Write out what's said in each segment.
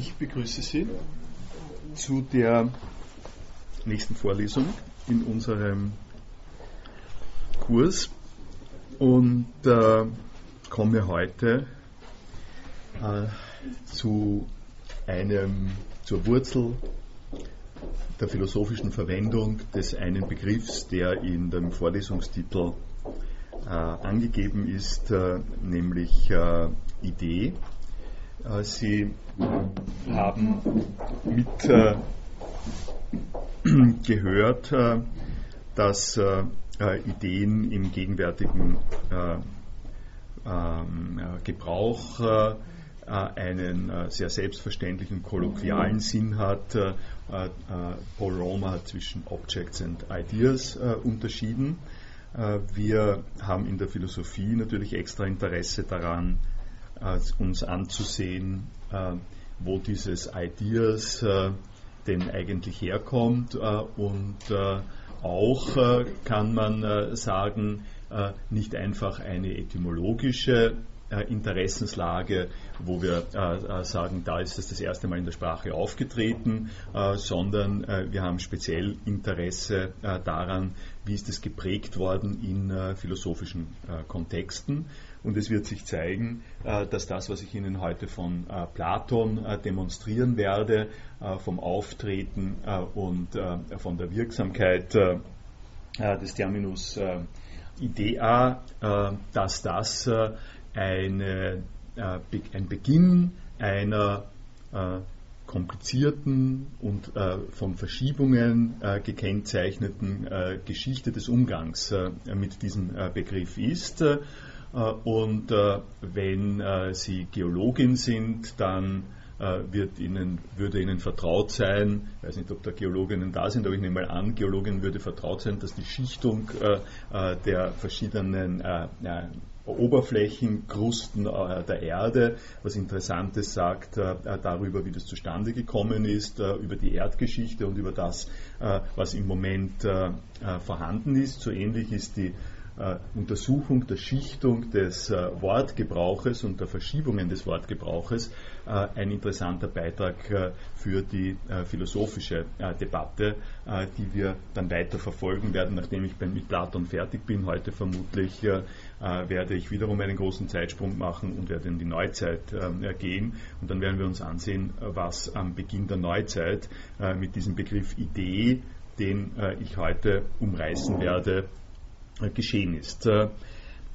Ich begrüße Sie zu der nächsten Vorlesung in unserem Kurs und äh, komme heute äh, zu einem, zur Wurzel der philosophischen Verwendung des einen Begriffs, der in dem Vorlesungstitel äh, angegeben ist, äh, nämlich äh, Idee. Äh, Sie haben mit äh, äh, dass Ideen im gegenwärtigen ähm, Gebrauch einen sehr selbstverständlichen kolloquialen Sinn hat. Paul Romer hat zwischen Objects and Ideas unterschieden. Wir haben in der Philosophie natürlich extra Interesse daran, uns anzusehen, äh, wo dieses Ideas äh, denn eigentlich herkommt äh, und auch kann man sagen, nicht einfach eine etymologische Interessenslage, wo wir sagen, da ist es das erste Mal in der Sprache aufgetreten, sondern wir haben speziell Interesse daran, wie ist es geprägt worden in philosophischen Kontexten. Und es wird sich zeigen, äh, dass das, was ich Ihnen heute von äh, Platon äh, demonstrieren werde, vom Auftreten und von der Wirksamkeit des Terminus Idea, dass das eine, ein Beginn einer komplizierten und äh, von Verschiebungen äh, gekennzeichneten äh, Geschichte des Umgangs mit diesem Begriff ist. Äh, und äh, wenn äh, Sie Geologin sind, dann wird Ihnen, würde Ihnen vertraut sein, ich weiß nicht, ob da Geologinnen da sind, aber ich nehme mal an, Geologinnen würde vertraut sein, dass die Schichtung der verschiedenen Oberflächenkrusten der Erde was Interessantes sagt darüber, wie das zustande gekommen ist, über die Erdgeschichte und über das, was im Moment vorhanden ist. So ähnlich ist die Untersuchung der Schichtung des äh, Wortgebrauches und der Verschiebungen des Wortgebrauches äh, ein interessanter Beitrag für die philosophische Debatte, die wir dann weiter verfolgen werden, nachdem ich mit Platon fertig bin. Heute vermutlich werde ich wiederum einen großen Zeitsprung machen und werde in die Neuzeit gehen. Und dann werden wir uns ansehen, was am Beginn der Neuzeit mit diesem Begriff Idee, den ich heute umreißen werde, geschehen ist. Äh,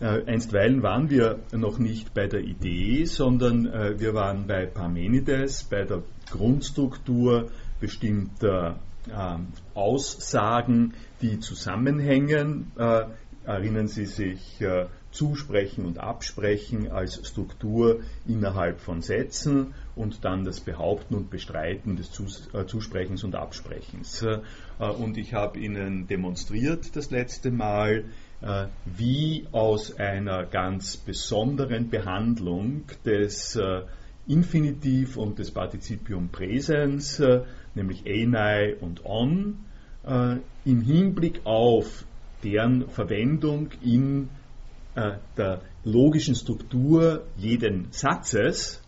äh, einstweilen waren wir noch nicht bei der Idee, sondern äh, wir waren bei Parmenides, bei der Grundstruktur bestimmter Aussagen, die zusammenhängen. Erinnern Sie sich, Zusprechen und Absprechen als Struktur innerhalb von Sätzen und dann das Behaupten und Bestreiten des Zusprechens und Absprechens. Und ich habe Ihnen demonstriert das letzte Mal, äh, wie aus einer ganz besonderen Behandlung des äh, Infinitiv und des Partizipium Präsens, äh, nämlich enai und on, im Hinblick auf deren Verwendung in der logischen Struktur jeden Satzes,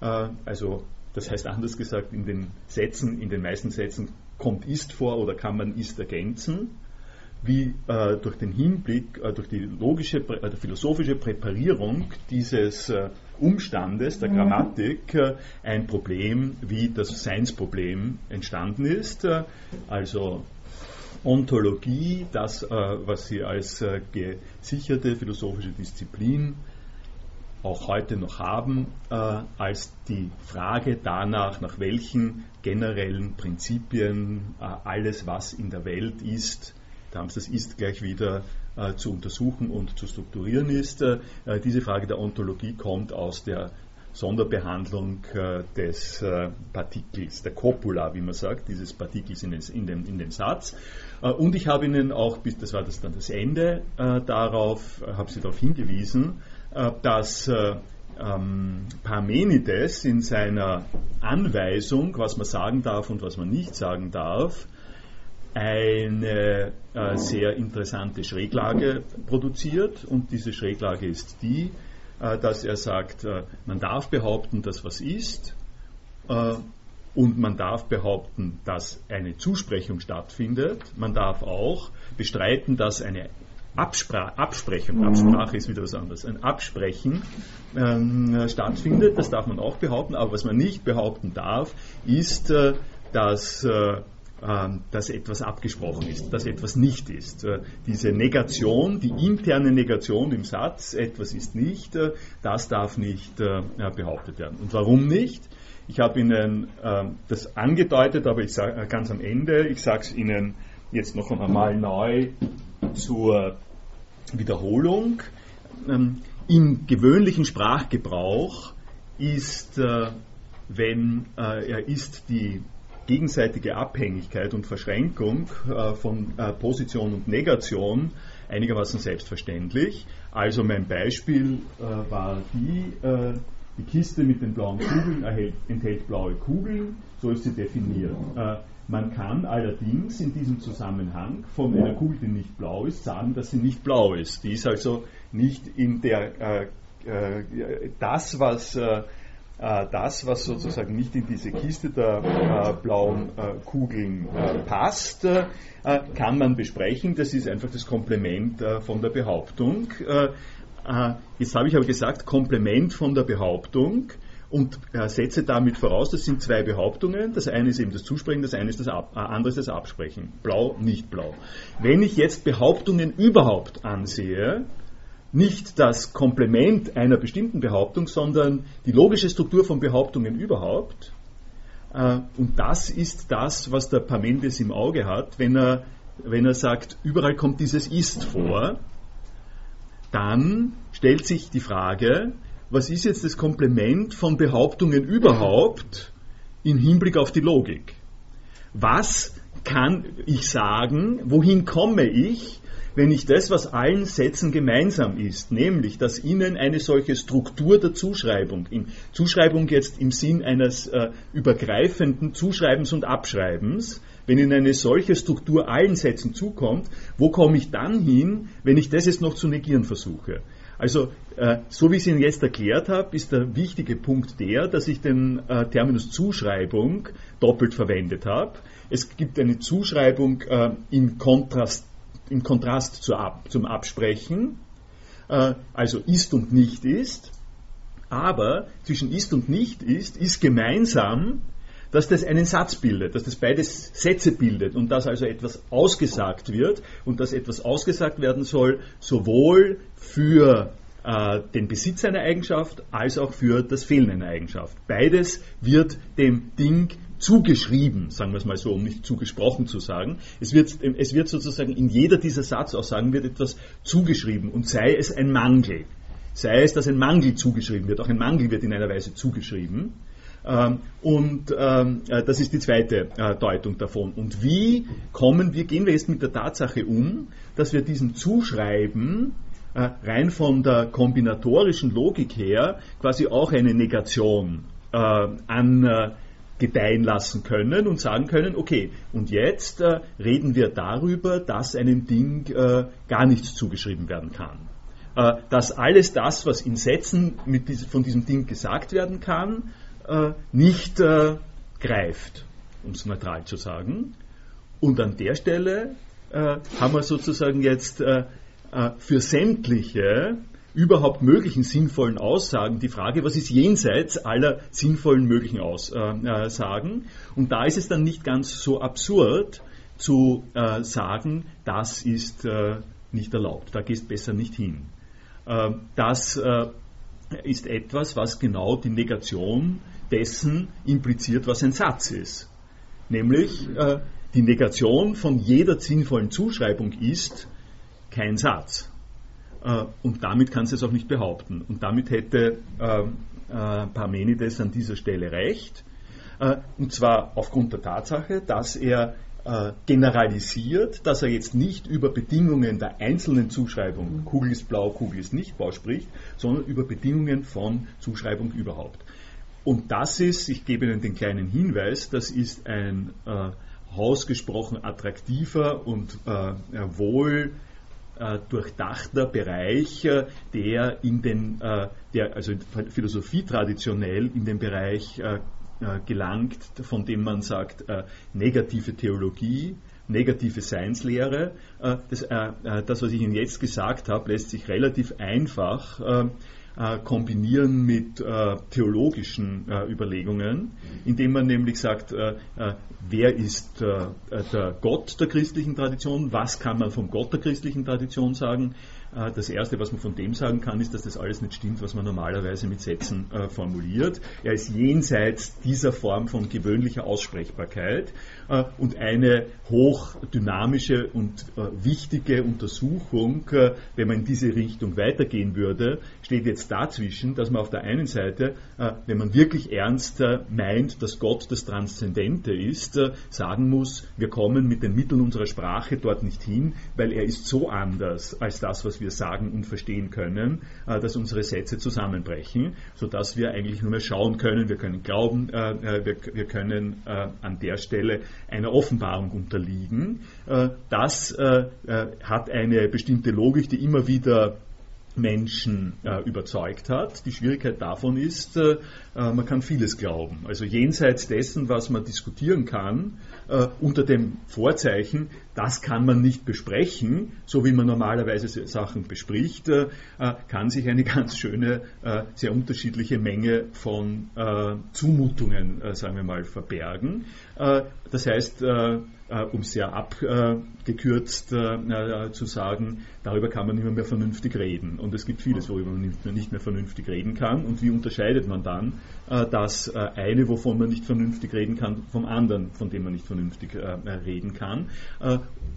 also das heißt anders gesagt, in den Sätzen, in den meisten Sätzen kommt ist vor oder kann man ist ergänzen, wie äh, durch den Hinblick, äh, durch die logische, äh, philosophische Präparierung dieses äh, Umstandes der mhm. Grammatik äh, ein Problem wie das Seinsproblem entstanden ist. Äh, also Ontologie, das, was Sie als gesicherte philosophische Disziplin auch heute noch haben, als die Frage danach, nach welchen generellen Prinzipien alles, was in der Welt ist, das Ist gleich wieder äh, zu untersuchen und zu strukturieren ist. Äh, diese Frage der Ontologie kommt aus der Sonderbehandlung äh, des äh, Partikels, der Copula, wie man sagt, dieses Partikels in den, in den Satz. Äh, und ich habe Ihnen auch, bis das war das dann das Ende, darauf, habe Sie darauf hingewiesen, dass ähm, Parmenides in seiner Anweisung, was man sagen darf und was man nicht sagen darf, eine äh, sehr interessante Schräglage produziert und diese Schräglage ist die, dass er sagt, äh, man darf behaupten, dass was ist und man darf behaupten, dass eine Zusprechung stattfindet. Man darf auch bestreiten, dass eine Abspra Absprechung, Absprache ist wieder was anderes, ein Absprechen ähm, stattfindet. Das darf man auch behaupten. Aber was man nicht behaupten darf, ist, äh, dass äh, dass etwas abgesprochen ist, dass etwas nicht ist. Äh, diese Negation, die interne Negation im Satz, etwas ist nicht, äh, das darf nicht äh, behauptet werden. Und warum nicht? Ich habe Ihnen ähm, das angedeutet, aber ich sage ganz am Ende, ich sage es Ihnen jetzt noch einmal neu zur Wiederholung. Ähm, Im gewöhnlichen Sprachgebrauch ist, wenn er ist die gegenseitige Abhängigkeit und Verschränkung äh, von äh, Position und Negation einigermaßen selbstverständlich. Also mein Beispiel äh, war die, die Kiste mit den blauen Kugeln erhält, enthält blaue Kugeln, so ist sie definiert. Man kann allerdings in diesem Zusammenhang von einer Kugel, die nicht blau ist, sagen, dass sie nicht blau ist. Die ist also nicht in der, das, was das, was sozusagen nicht in diese Kiste der äh, blauen äh, Kugeln passt, kann man besprechen. Das ist einfach das Komplement von der Behauptung. jetzt habe ich aber gesagt, Komplement von der Behauptung und setze damit voraus, das sind zwei Behauptungen. Das eine ist eben das Zusprechen, das eine ist das Ab, andere ist das Absprechen. Blau, nicht blau. Wenn ich jetzt Behauptungen überhaupt ansehe, nicht das Komplement einer bestimmten Behauptung, sondern die logische Struktur von Behauptungen überhaupt. Äh, und das ist das, was der Parmenides im Auge hat, wenn er, wenn er sagt, überall kommt dieses Ist vor. Dann stellt sich die Frage, was ist jetzt das Komplement von Behauptungen überhaupt im Hinblick auf die Logik? Was kann ich sagen, wohin komme ich, wenn ich das, was allen Sätzen gemeinsam ist, nämlich, dass ihnen eine solche Struktur der Zuschreibung, in Zuschreibung jetzt im Sinn eines äh, übergreifenden Zuschreibens und Abschreibens, wenn ihnen eine solche Struktur allen Sätzen zukommt, wo komme ich dann hin, wenn ich das jetzt noch zu negieren versuche? Also, äh, so wie ich es Ihnen jetzt erklärt habe, ist der wichtige Punkt der, dass ich den äh, Terminus Zuschreibung doppelt verwendet habe. Es gibt eine Zuschreibung äh, in Kontrast im Kontrast zur, zum Absprechen, äh, also ist und nicht ist. Aber zwischen ist und nicht ist, ist gemeinsam, dass das einen Satz bildet, dass das beides Sätze bildet und dass also etwas ausgesagt wird und dass etwas ausgesagt werden soll, sowohl für äh, den Besitz einer Eigenschaft als auch für das Fehlen einer Eigenschaft. Beides wird dem Ding zugeschrieben, sagen wir es mal so, um nicht zugesprochen zu sagen. Es wird, es wird sozusagen in jeder dieser Satzaussagen wird etwas zugeschrieben und sei es ein Mangel. Sei es, dass ein Mangel zugeschrieben wird. Auch ein Mangel wird in einer Weise zugeschrieben. Ähm, und ähm, äh, das ist die zweite äh, Deutung davon. Und wie kommen wir, gehen wir jetzt mit der Tatsache um, dass wir diesem Zuschreiben äh, rein von der kombinatorischen Logik her quasi auch eine Negation an gedeihen lassen können und sagen können, okay, und jetzt äh, reden wir darüber, dass einem Ding äh, gar nichts zugeschrieben werden kann. Äh, dass alles das, was in Sätzen diesem, von diesem Ding gesagt werden kann, äh, nicht äh, greift, um es neutral zu sagen. Und an der Stelle äh, haben wir sozusagen jetzt für sämtliche überhaupt möglichen sinnvollen Aussagen die Frage, was ist jenseits aller sinnvollen möglichen Aussagen? Und da ist es dann nicht ganz so absurd zu äh, sagen, das ist äh, nicht erlaubt, da gehst besser nicht hin. Äh, das äh, ist etwas, was genau die Negation dessen impliziert, was ein Satz ist. Nämlich äh, die Negation von jeder sinnvollen Zuschreibung ist kein Satz. Äh, und damit kann sie es auch nicht behaupten. Und damit hätte ähm, äh, Parmenides an dieser Stelle recht. Äh, und zwar aufgrund der Tatsache, dass er generalisiert, dass er jetzt nicht über Bedingungen der einzelnen Zuschreibung, Kugel ist blau, Kugel ist nicht blau spricht, sondern über Bedingungen von Zuschreibung überhaupt. Und das ist, ich gebe Ihnen den kleinen Hinweis, das ist ein äh, ausgesprochen attraktiver und äh, wohl äh, durchdachter Bereich, äh, der in den, äh, der also Philosophie traditionell in den Bereich gelangt, von dem man sagt, negative Theologie, negative Seinslehre. Das, das, was ich Ihnen jetzt gesagt habe, lässt sich relativ einfach äh, kombinieren mit äh, theologischen äh, Überlegungen, indem man nämlich sagt, äh, äh, wer ist äh, der Gott der christlichen Tradition, was kann man vom Gott der christlichen Tradition sagen, das Erste, was man von dem sagen kann, ist, dass das alles nicht stimmt, was man normalerweise mit Sätzen formuliert. Er ist jenseits dieser Form von gewöhnlicher Aussprechbarkeit äh, und eine hochdynamische und wichtige Untersuchung, wenn man in diese Richtung weitergehen würde, steht jetzt dazwischen, dass man auf der einen Seite, wenn man wirklich ernst meint, dass Gott das Transzendente ist, sagen muss, wir kommen mit den Mitteln unserer Sprache dort nicht hin, weil er ist so anders als das, was wir sagen und verstehen können, äh, dass unsere Sätze zusammenbrechen, sodass wir eigentlich nur mehr schauen können, wir können glauben, äh, äh, wir, können an der Stelle einer Offenbarung unterliegen. Das hat eine bestimmte Logik, die immer wieder Menschen äh, überzeugt hat. Die Schwierigkeit davon ist, äh, man kann vieles glauben. Also jenseits dessen, was man diskutieren kann, äh, unter dem Vorzeichen, das kann man nicht besprechen, so wie man normalerweise Sachen bespricht, äh, äh, kann sich eine ganz schöne, äh, sehr unterschiedliche Menge von Zumutungen, sagen wir mal, verbergen. das heißt, äh, um sehr abgekürzt äh, zu sagen, darüber kann man nicht mehr vernünftig reden. Und es gibt vieles, worüber man nicht mehr vernünftig reden kann. Und wie unterscheidet man dann äh, das eine, wovon man nicht vernünftig reden kann, vom anderen, von dem man nicht vernünftig reden kann?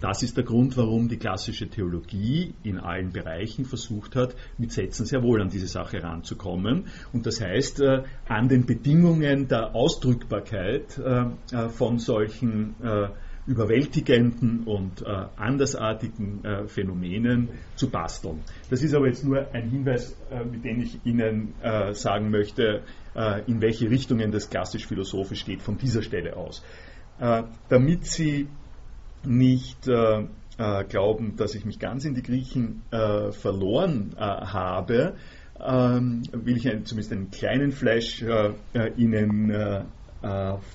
Das ist der Grund, warum die klassische Theologie in allen Bereichen versucht hat, mit Sätzen sehr wohl an diese Sache ranzukommen. Und das heißt, an den Bedingungen der Ausdrückbarkeit von solchen überwältigenden und äh, andersartigen äh, Phänomenen zu basteln. Das ist aber jetzt nur ein Hinweis, äh, mit dem ich Ihnen äh, sagen möchte, äh, in welche Richtungen das klassisch-philosophisch geht von dieser Stelle aus. Äh, damit Sie nicht glauben, dass ich mich ganz in die Griechen verloren habe, ähm, will ich zumindest einen kleinen Flash Ihnen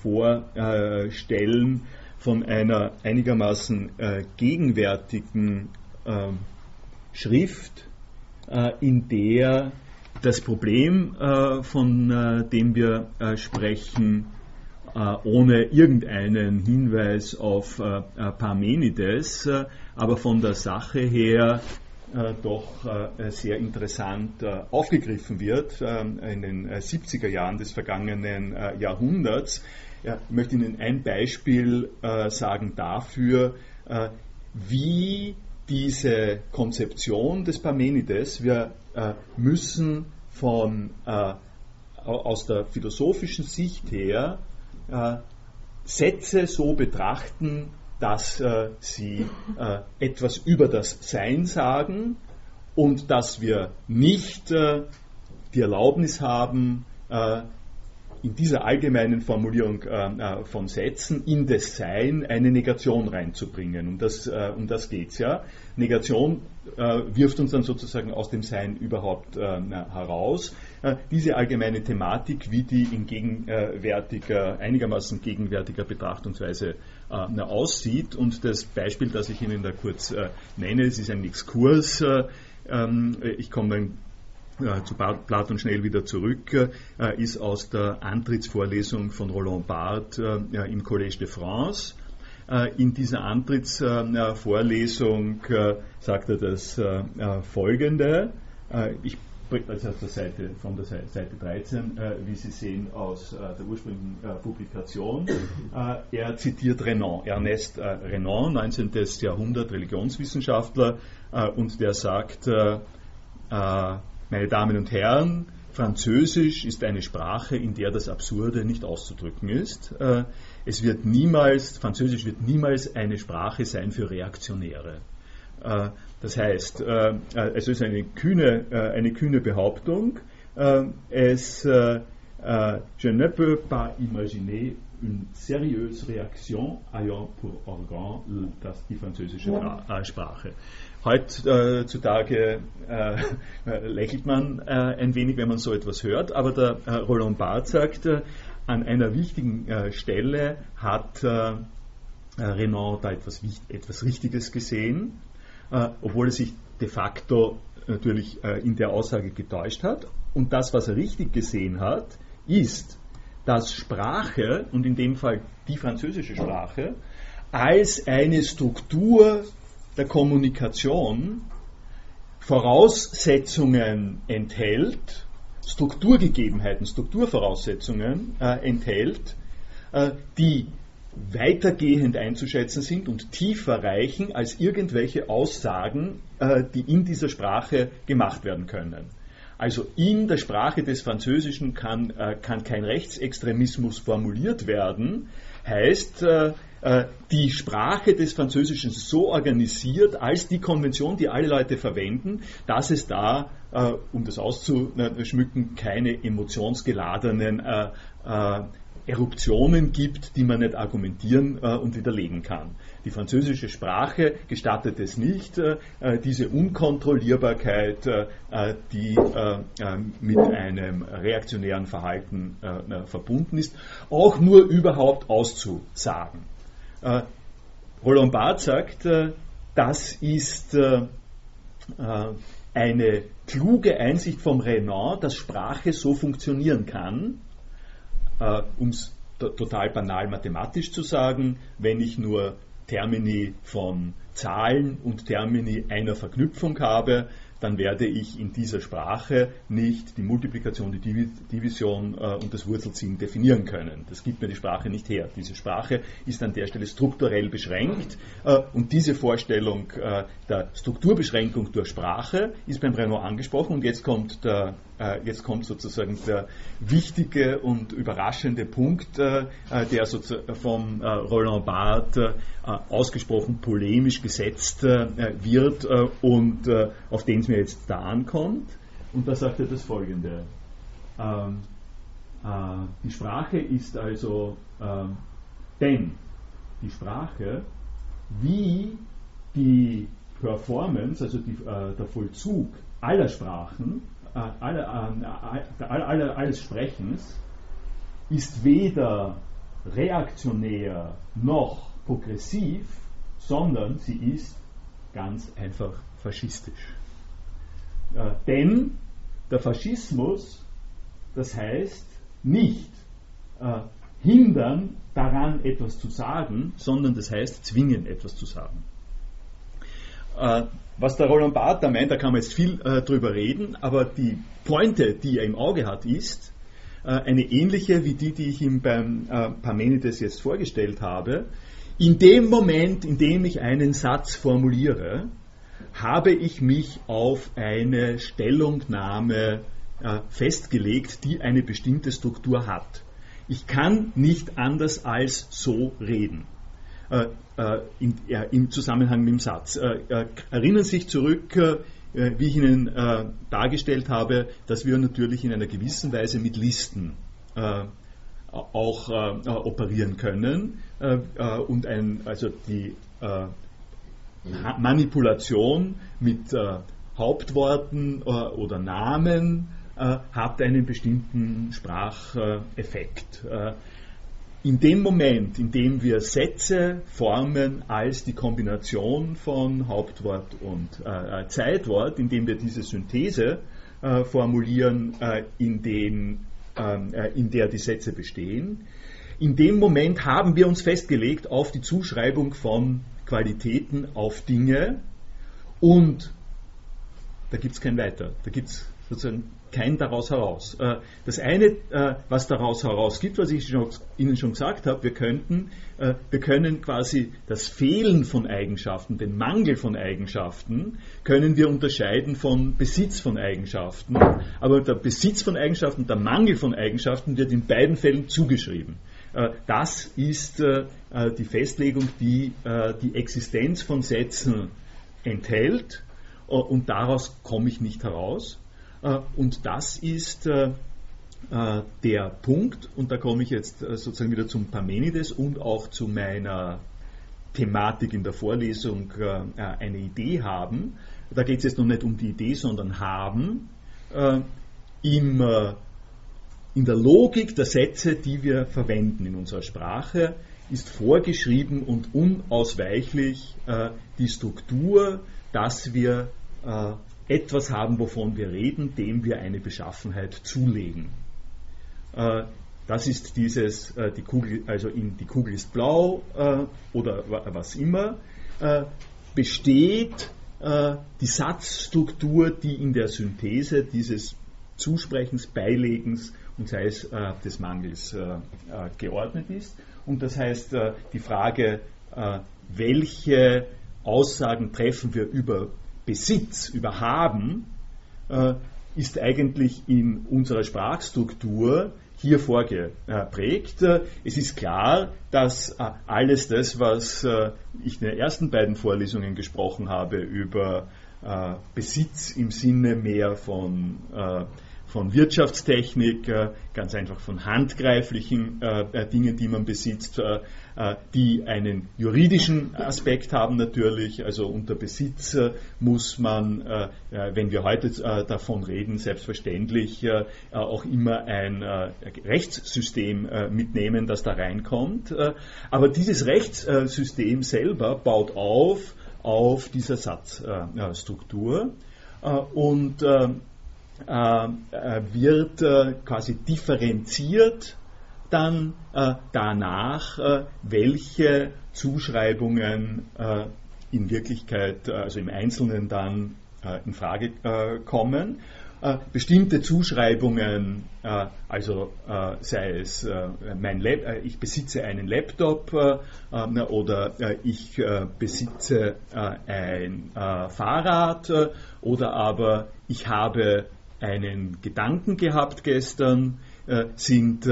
vorstellen, von einer einigermaßen äh, gegenwärtigen äh, Schrift, äh, in der das Problem, äh, von äh, dem wir äh, sprechen, ohne irgendeinen Hinweis auf Parmenides, aber von der Sache her doch sehr interessant aufgegriffen wird in den 70er Jahren des vergangenen Jahrhunderts. Ja, ich möchte Ihnen ein Beispiel sagen dafür, wie diese Konzeption des Parmenides, wir äh, müssen von, äh, aus der philosophischen Sicht her äh, Sätze so betrachten, dass äh, sie etwas über das Sein sagen und dass wir nicht die Erlaubnis haben, in dieser allgemeinen Formulierung äh, äh, von Sätzen in das Sein eine Negation reinzubringen. Um das, äh, um das geht es ja. Negation äh, wirft uns dann sozusagen aus dem Sein überhaupt äh, heraus. Äh, diese allgemeine Thematik, wie die in gegenwärtiger, einigermaßen gegenwärtiger Betrachtungsweise aussieht. Und das Beispiel, das ich Ihnen da kurz nenne, es ist ein Exkurs. Ähm, ich komme dann zu Platon schnell wieder zurück, äh, ist aus der Antrittsvorlesung von Roland Barthes äh, im Collège de France. In dieser Antrittsvorlesung sagt er das folgende. Ich also der Seite, von der Seite 13, wie Sie sehen aus der ursprünglichen Publikation. er zitiert Renan, Ernest Renan, 19. Jahrhundert Religionswissenschaftler, und der sagt, meine Damen und Herren, Französisch ist eine Sprache, in der das Absurde nicht auszudrücken ist. Äh, es wird niemals, Französisch wird niemals eine Sprache sein für Reaktionäre. Äh, das heißt, äh, es ist eine kühne, eine kühne Behauptung. Es, je ne peux pas imaginer une sérieuse réaction ayant pour organ die französische Sprache. Heutzutage äh, lächelt man äh, ein wenig, wenn man so etwas hört, aber der äh, Roland Barthes sagt, äh, an einer wichtigen Stelle hat Renan da etwas, etwas Richtiges gesehen, obwohl er sich de facto natürlich in der Aussage getäuscht hat. Und das, was er richtig gesehen hat, ist, dass Sprache, und in dem Fall die französische Sprache, als eine Struktur der Kommunikation Voraussetzungen enthält, Strukturgegebenheiten, Strukturvoraussetzungen äh, enthält, äh, die weitergehend einzuschätzen sind und tiefer reichen als irgendwelche Aussagen, äh, die in dieser Sprache gemacht werden können. Also in der Sprache des Französischen kann, äh, kann kein Rechtsextremismus formuliert werden, heißt, äh, die Sprache des Französischen so organisiert als die Konvention, die alle Leute verwenden, dass es da, um das auszuschmücken, keine emotionsgeladenen Eruptionen gibt, die man nicht argumentieren äh, und widerlegen kann. Die französische Sprache gestattet es nicht, äh, äh diese Unkontrollierbarkeit, äh, äh die äh, mit einem reaktionären Verhalten verbunden ist, auch nur überhaupt auszusagen. Roland Barth sagt, das ist eine kluge Einsicht vom Renan, dass Sprache so funktionieren kann, äh, um es total banal mathematisch zu sagen, wenn ich nur Termini von Zahlen und Termini einer Verknüpfung habe, dann werde ich in dieser Sprache nicht die Multiplikation, die Division äh, und das Wurzelziehen definieren können. Das gibt mir die Sprache nicht her. Diese Sprache ist an der Stelle strukturell beschränkt äh, und diese Vorstellung äh, der Strukturbeschränkung durch Sprache ist beim Renault angesprochen und jetzt kommt, der, jetzt kommt sozusagen der wichtige und überraschende Punkt, äh, äh, der vom Roland Barthes ausgesprochen polemisch gesetzt wird und auf den es mir jetzt da ankommt. Und da sagt er das folgende. Ähm, äh, die Sprache ist also, äh, denn die Sprache wie die Performance, also die, äh, der Vollzug aller Sprachen, aller, äh, aller, alles Sprechens, ist weder reaktionär noch progressiv, sondern sie ist ganz einfach faschistisch. Äh, denn der Faschismus, das heißt nicht äh, hindern daran etwas zu sagen, sondern das heißt zwingen etwas zu sagen. Äh, was der Roland Barth da meint, da kann man jetzt viel äh, drüber reden, aber die Pointe, die er im Auge hat, ist äh, eine ähnliche wie die, die ich ihm beim äh, Parmenides jetzt vorgestellt habe. In dem Moment, in dem ich einen Satz formuliere, habe ich mich auf eine Stellungnahme äh, festgelegt, die eine bestimmte Struktur hat. Ich kann nicht anders als so reden. Äh, äh, in, Im Zusammenhang mit dem Satz. Äh, erinnern Sie sich zurück, wie ich Ihnen dargestellt habe, dass wir natürlich in einer gewissen Weise mit Listen auch operieren können und ein, also die Manipulation mit Hauptworten oder Namen hat einen bestimmten Spracheffekt. Äh, in dem Moment, in dem wir Sätze formen als die Kombination von Hauptwort und äh, Zeitwort, indem wir diese Synthese äh, formulieren, in, den, ähm, in der die Sätze bestehen, in dem Moment haben wir uns festgelegt auf die Zuschreibung von Qualitäten auf Dinge und da gibt es kein Weiter. Da gibt es sozusagen kein daraus heraus. Äh, das eine, äh, was daraus heraus gibt, was ich Ihnen schon gesagt habe, wir könnten, äh, wir können quasi das Fehlen von Eigenschaften, den Mangel von Eigenschaften, können wir unterscheiden von Besitz von Eigenschaften. Aber der Besitz von Eigenschaften, der Mangel von Eigenschaften wird in beiden Fällen zugeschrieben. Das ist die Festlegung, die die Existenz von Sätzen enthält und daraus komme ich nicht heraus. Und das ist der Punkt, und da komme ich jetzt sozusagen wieder zum Parmenides und auch zu meiner Thematik in der Vorlesung eine Idee haben. Da geht es jetzt noch nicht um die Idee, sondern haben. Im in der Logik der Sätze, die wir verwenden in unserer Sprache, ist vorgeschrieben und unausweichlich äh, die Struktur, dass wir äh, etwas haben, wovon wir reden, dem wir eine Beschaffenheit zulegen. Äh, das ist dieses, äh, die Kugel, also in, die Kugel ist blau äh, oder was immer, besteht die Satzstruktur, die in der Synthese dieses Zusprechens, Beilegens und sei es des Mangels geordnet ist. Und das heißt, die Frage, welche Aussagen treffen wir über Besitz, über Haben, ist eigentlich in unserer Sprachstruktur hier vorgeprägt. Es ist klar, dass äh, alles das, was äh, ich in den ersten beiden Vorlesungen gesprochen habe über äh, Besitz im Sinne mehr von von Wirtschaftstechnik, ganz einfach von handgreiflichen Dingen, die man besitzt, äh, die einen juridischen Aspekt haben natürlich. Also unter Besitz äh, muss man, äh, wenn wir heute davon reden, selbstverständlich auch immer ein Rechtssystem mitnehmen, das da reinkommt. Aber dieses Rechtssystem selber baut auf auf dieser Satzstruktur und wird quasi differenziert dann äh, danach, äh, welche Zuschreibungen äh, in Wirklichkeit, äh, also im Einzelnen dann äh, in Frage äh, kommen. bestimmte Zuschreibungen, also sei es mein Lab, ich besitze einen Laptop oder ich besitze ein Fahrrad oder aber ich habe einen Gedanken gehabt gestern, sind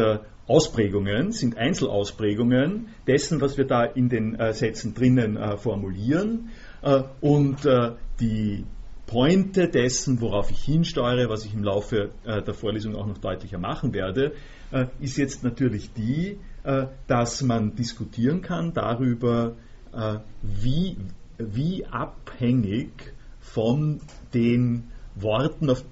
Ausprägungen, sind Einzelausprägungen dessen, was wir da in den äh, Sätzen drinnen äh, formulieren. Äh, und äh, die Pointe dessen, worauf ich hinsteuere, was ich im Laufe äh, der Vorlesung auch noch deutlicher machen werde, äh, ist jetzt natürlich die, dass man diskutieren kann darüber, wie, wie abhängig von den Worten, auf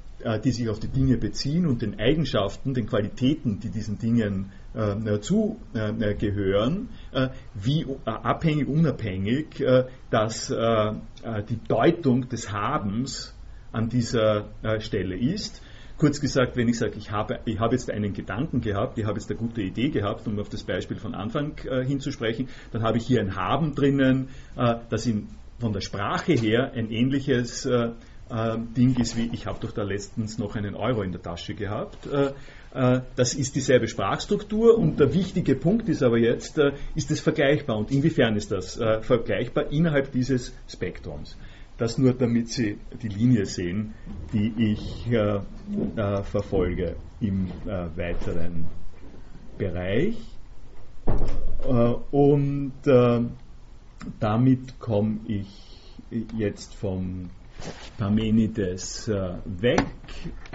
die sich auf die Dinge beziehen und den Eigenschaften, den Qualitäten, die diesen Dingen äh, zugehören, äh, wie abhängig, unabhängig, dass die Deutung des Habens an dieser Stelle ist. Kurz gesagt, wenn ich sage, ich habe, ich habe jetzt einen Gedanken gehabt, ich habe jetzt eine gute Idee gehabt, um auf das Beispiel von Anfang äh, hinzusprechen, dann habe ich hier ein Haben drinnen, äh, das in, von der Sprache her ein ähnliches äh, Ding ist wie, ich habe doch da letztens noch einen Euro in der Tasche gehabt. Äh, äh, das ist dieselbe Sprachstruktur und der wichtige Punkt ist aber jetzt, äh, ist es vergleichbar und inwiefern ist das äh, vergleichbar innerhalb dieses Spektrums? Das nur, damit Sie die Linie sehen, die ich verfolge im weiteren Bereich. und damit komme ich jetzt vom Parmenides äh, weg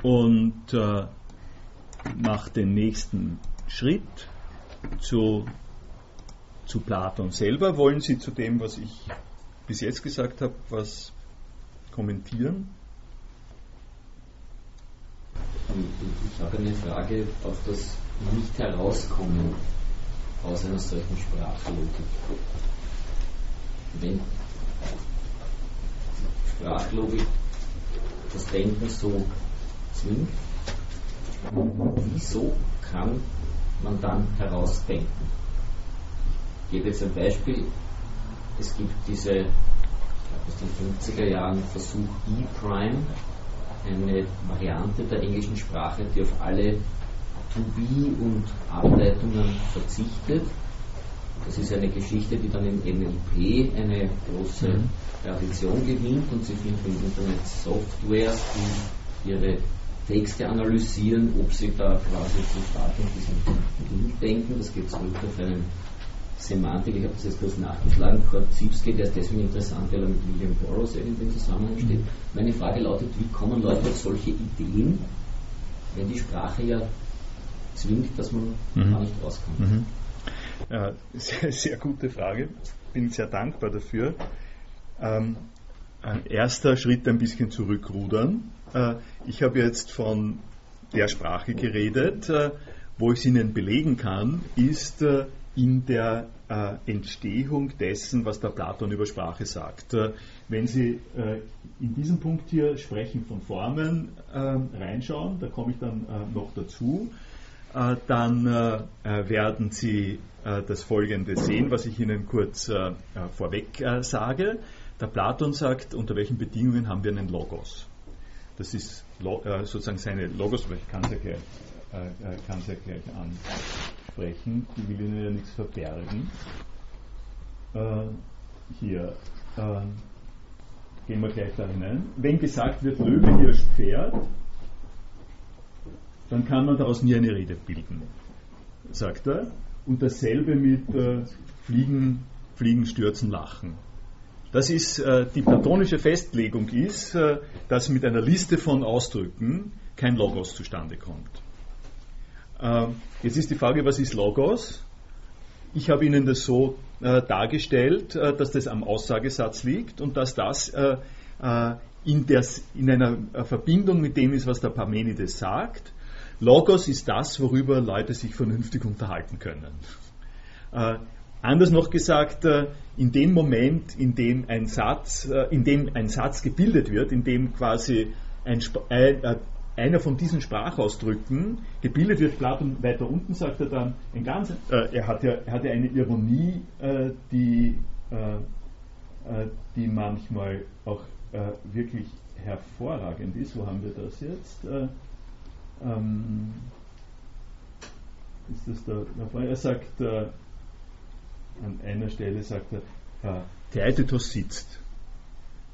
und äh, macht den nächsten Schritt zu, zu Platon selber. Wollen Sie zu dem, was ich bis jetzt gesagt habe, was kommentieren? Ich habe eine Frage auf das Nicht-Herauskommen aus einer solchen Sprachlogik. Wenn Sprachlogik das Denken so zwingt, wieso kann man dann herausdenken? Ich gebe jetzt ein Beispiel. Es gibt diese, ich glaube aus den 50er Jahren, Versuch E-Prime, eine Variante der englischen Sprache, die auf alle To-Be und Ableitungen verzichtet. Das ist eine Geschichte, die dann im NLP eine große mhm. Tradition gewinnt und Sie finden im Internet Softwares, die ihre Texte analysieren, ob sie da quasi zu stark in diesem Link denken. Das geht zurück auf einen Semantik, ich habe das jetzt kurz nachgeschlagen, Korzybski, der ist deswegen interessant, weil er mit William Burroughs irgendwie im Zusammenhang steht. Meine Frage lautet, wie kommen Leute auf solche Ideen, wenn die Sprache ja zwingt, dass man mhm. gar nicht rauskommt? Mhm. Ja, sehr, sehr gute Frage. Bin sehr dankbar dafür. Ähm, ein erster Schritt ein bisschen zurückrudern. Äh, ich habe jetzt von der Sprache geredet. wo ich es Ihnen belegen kann, ist in der Entstehung dessen, was der Platon über Sprache sagt. wenn Sie in diesem Punkt hier Sprechen von Formen reinschauen, da komme ich dann noch dazu, dann werden Sie das Folgende sehen, was ich Ihnen kurz vorweg sage. Der Platon sagt, unter welchen Bedingungen haben wir einen Logos. Das ist äh, sozusagen seine Logos, aber ich kann es ja gleich, äh, äh ja gleich ansprechen. Die will Ihnen ja nichts verbergen. Äh, hier äh, gehen wir gleich da hinein. Wenn gesagt wird, Löwe Hirsch Pferd, dann kann man daraus nie eine Rede bilden, sagt er. Und dasselbe mit äh, Fliegen, Fliegen, Stürzen, Lachen. Das ist äh, die platonische Festlegung ist, äh, dass mit einer Liste von Ausdrücken kein Logos zustande kommt. Äh, jetzt ist die Frage, was ist Logos? Ich habe Ihnen das so äh, dargestellt, äh, dass das am Aussagesatz liegt und dass das äh, in, der, in einer Verbindung mit dem ist, was der Parmenides sagt. Logos ist das, worüber Leute sich vernünftig unterhalten können. Anders noch gesagt, äh, in dem Moment, in dem ein Satz, äh, in dem ein Satz gebildet wird, in dem quasi ein, äh, einer von diesen Sprachausdrücken gebildet wird, Platon weiter unten sagt er dann, ein ganz, äh, er, hat ja, er hat ja eine Ironie, äh, die, äh, die manchmal auch wirklich hervorragend ist. Wo haben wir das jetzt? Ähm, ist das da, er sagt, an einer Stelle sagt er, äh, Theaetetos sitzt.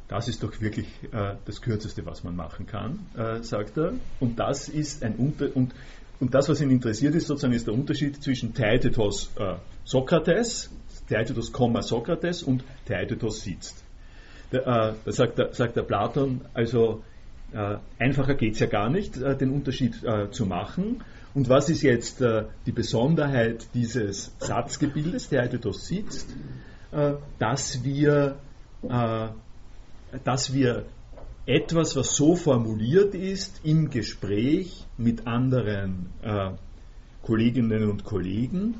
Das ist doch wirklich äh, das Kürzeste, was man machen kann, äh, sagt er. Und das ist ein Unter und, und das, was ihn interessiert, ist sozusagen ist der Unterschied zwischen Theaetetos äh, Sokrates, Theaetetos, Sokrates und Theaetetos sitzt. Da, äh, da sagt, der, sagt der Platon, also äh, einfacher geht es ja gar nicht, äh, den Unterschied äh, zu machen. Und was ist jetzt äh, die Besonderheit dieses Satzgebildes, der heute da sitzt, äh, dass, wir, äh, dass wir etwas, was so formuliert ist, im Gespräch mit anderen äh, Kolleginnen und Kollegen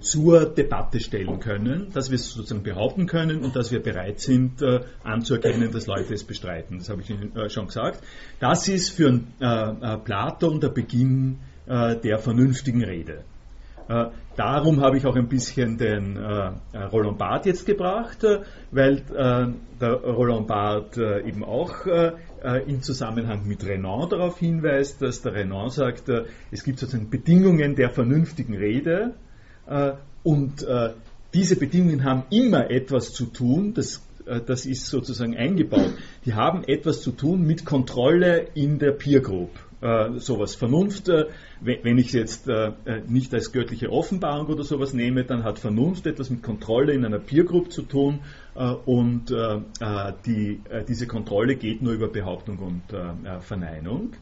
zur Debatte stellen können, dass wir es sozusagen behaupten können und dass wir bereit sind äh, anzuerkennen, dass Leute es bestreiten. Das habe ich Ihnen äh, schon gesagt. Das ist für äh, äh Platon der Beginn äh, der vernünftigen Rede. Äh, darum habe ich auch ein bisschen den Roland Barth jetzt gebracht, weil der Roland Barth eben auch im Zusammenhang mit Renan darauf hinweist, dass der Renan sagt, es gibt sozusagen Bedingungen der vernünftigen Rede und diese Bedingungen haben immer etwas zu tun, das, das ist sozusagen eingebaut, die haben etwas zu tun mit Kontrolle in der Peer Group. Äh, sowas Vernunft, äh, wenn ich es jetzt äh, äh, nicht als göttliche Offenbarung oder sowas nehme, dann hat Vernunft etwas mit Kontrolle in einer Peer Group zu tun äh, und äh, die, diese Kontrolle geht nur über Behauptung und Verneinung.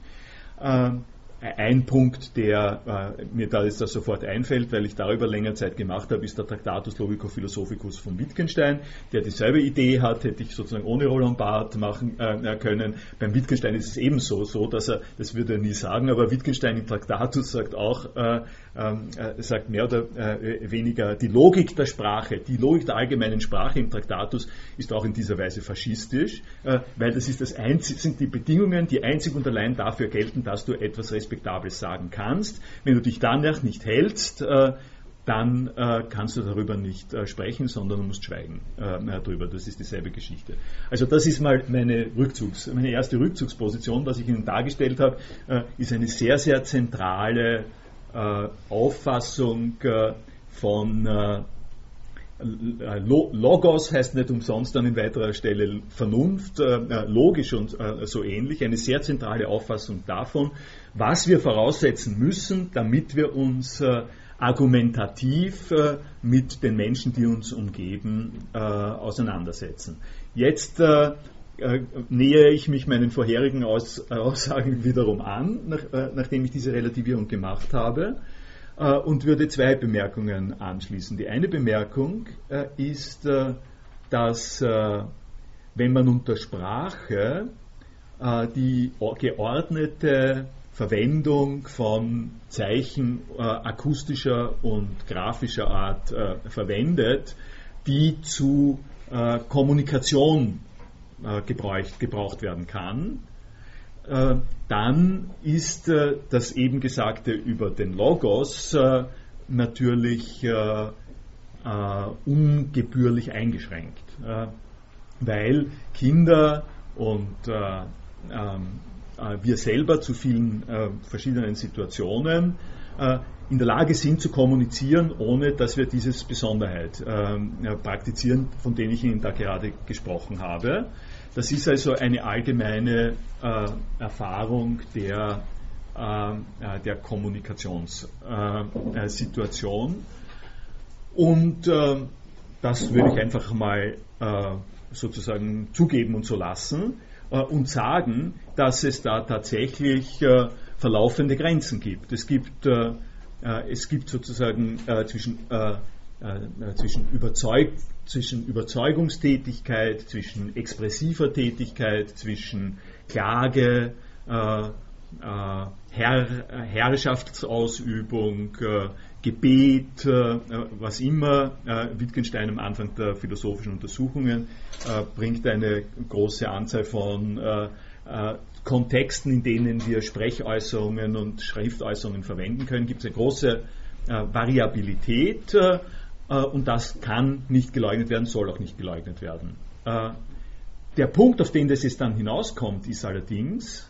Ein Punkt, der äh, mir da jetzt sofort einfällt, weil ich darüber länger Zeit gemacht habe, ist der Tractatus Logico-Philosophicus von Wittgenstein, der dieselbe Idee hat, hätte ich sozusagen ohne Roland Barth machen äh, können. Beim Wittgenstein ist es ebenso so, dass er, das würde er nie sagen, aber Wittgenstein im Traktatus sagt auch, äh, ähm, äh, sagt mehr oder äh, weniger, die Logik der Sprache, die Logik der allgemeinen Sprache im Traktatus ist auch in dieser Weise faschistisch, äh, weil das ist das einzig, sind die Bedingungen, die einzig und allein dafür gelten, dass du etwas Respektables sagen kannst. Wenn du dich danach nicht hältst, äh, dann äh, kannst du darüber nicht äh, sprechen, sondern du musst schweigen äh, darüber. Das ist dieselbe Geschichte. Also das ist mal meine Rückzugs, meine erste Rückzugsposition, was ich Ihnen dargestellt habe, äh, ist eine sehr, sehr zentrale Auffassung äh, von äh, Logos heißt nicht umsonst an weiterer Stelle Vernunft, logisch und so ähnlich, eine sehr zentrale Auffassung davon, was wir voraussetzen müssen, damit wir uns argumentativ mit den Menschen, die uns umgeben, auseinandersetzen. Jetzt äh, nähere ich mich meinen vorherigen Aus, Aussagen wiederum an, nach, äh, nachdem ich diese Relativierung gemacht habe, äh, und würde zwei Bemerkungen anschließen. Die eine Bemerkung äh, ist, äh, dass äh, wenn man unter Sprache die geordnete Verwendung von Zeichen äh, akustischer und grafischer Art äh, verwendet, die zu äh, Kommunikation äh, gebraucht, gebraucht, werden kann, äh, dann ist äh, das eben Gesagte über den Logos natürlich ungebührlich eingeschränkt, weil Kinder und ähm, wir selber zu vielen verschiedenen Situationen in der Lage sind zu kommunizieren, ohne dass wir dieses Besonderheit äh, praktizieren, von denen ich Ihnen da gerade gesprochen habe. Das ist also eine allgemeine äh, Erfahrung der, äh, der Kommunikationssituation. Und äh, das würde ich einfach mal äh, sozusagen zugeben und so lassen äh, und sagen, dass es da tatsächlich verlaufende Grenzen gibt. Es gibt äh, es gibt sozusagen äh, zwischen, äh, zwischen, Überzeug, zwischen Überzeugungstätigkeit, zwischen expressiver Tätigkeit, zwischen Klage, Herr, Herrschaftsausübung, Gebet, was immer. Wittgenstein am Anfang der philosophischen Untersuchungen bringt eine große Anzahl von Kontexten, in denen wir Sprechäußerungen und Schriftäußerungen verwenden können, gibt es eine große äh, Variabilität äh, äh, und das kann nicht geleugnet werden, soll auch nicht geleugnet werden. Äh, der Punkt, auf den das jetzt dann hinauskommt, ist allerdings,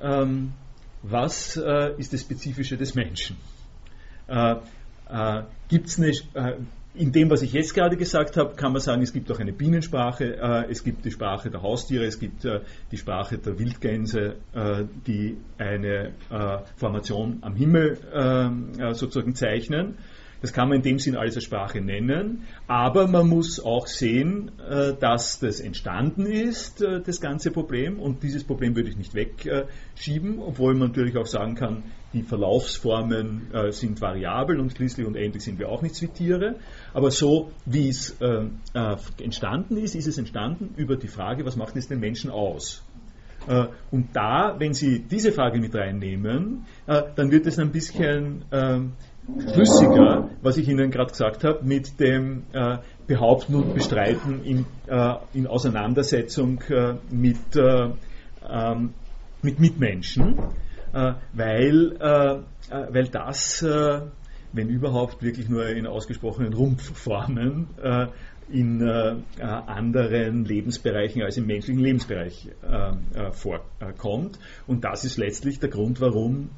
ähm, was äh, ist das Spezifische des Menschen? Äh, gibt es eine, in dem, was ich jetzt gerade gesagt habe, kann man sagen, es gibt auch eine Bienensprache, äh, es gibt die Sprache der Haustiere, es gibt äh, die Sprache der Wildgänse, äh, die eine äh, Formation am Himmel äh, sozusagen zeichnen. Das kann man in dem Sinn alles als Sprache nennen, aber man muss auch sehen, äh, dass das entstanden ist, äh, das ganze Problem, und dieses Problem würde ich nicht wegschieben, obwohl man natürlich auch sagen kann, die Verlaufsformen äh, sind variabel und schließlich und endlich sind wir auch nichts wie Tiere. Aber so wie es entstanden ist, ist es entstanden über die Frage, was macht es den Menschen aus? Und da, wenn Sie diese Frage mit reinnehmen, dann wird es ein bisschen schlüssiger, was ich Ihnen gerade gesagt habe, mit dem äh, Behaupten und Bestreiten in, äh, in Auseinandersetzung äh, mit, äh, ähm, mit Mitmenschen, äh, weil, äh, weil das, wenn überhaupt, wirklich nur in ausgesprochenen Rumpfformen in anderen Lebensbereichen als im menschlichen Lebensbereich vorkommt. Und das ist letztlich der Grund, warum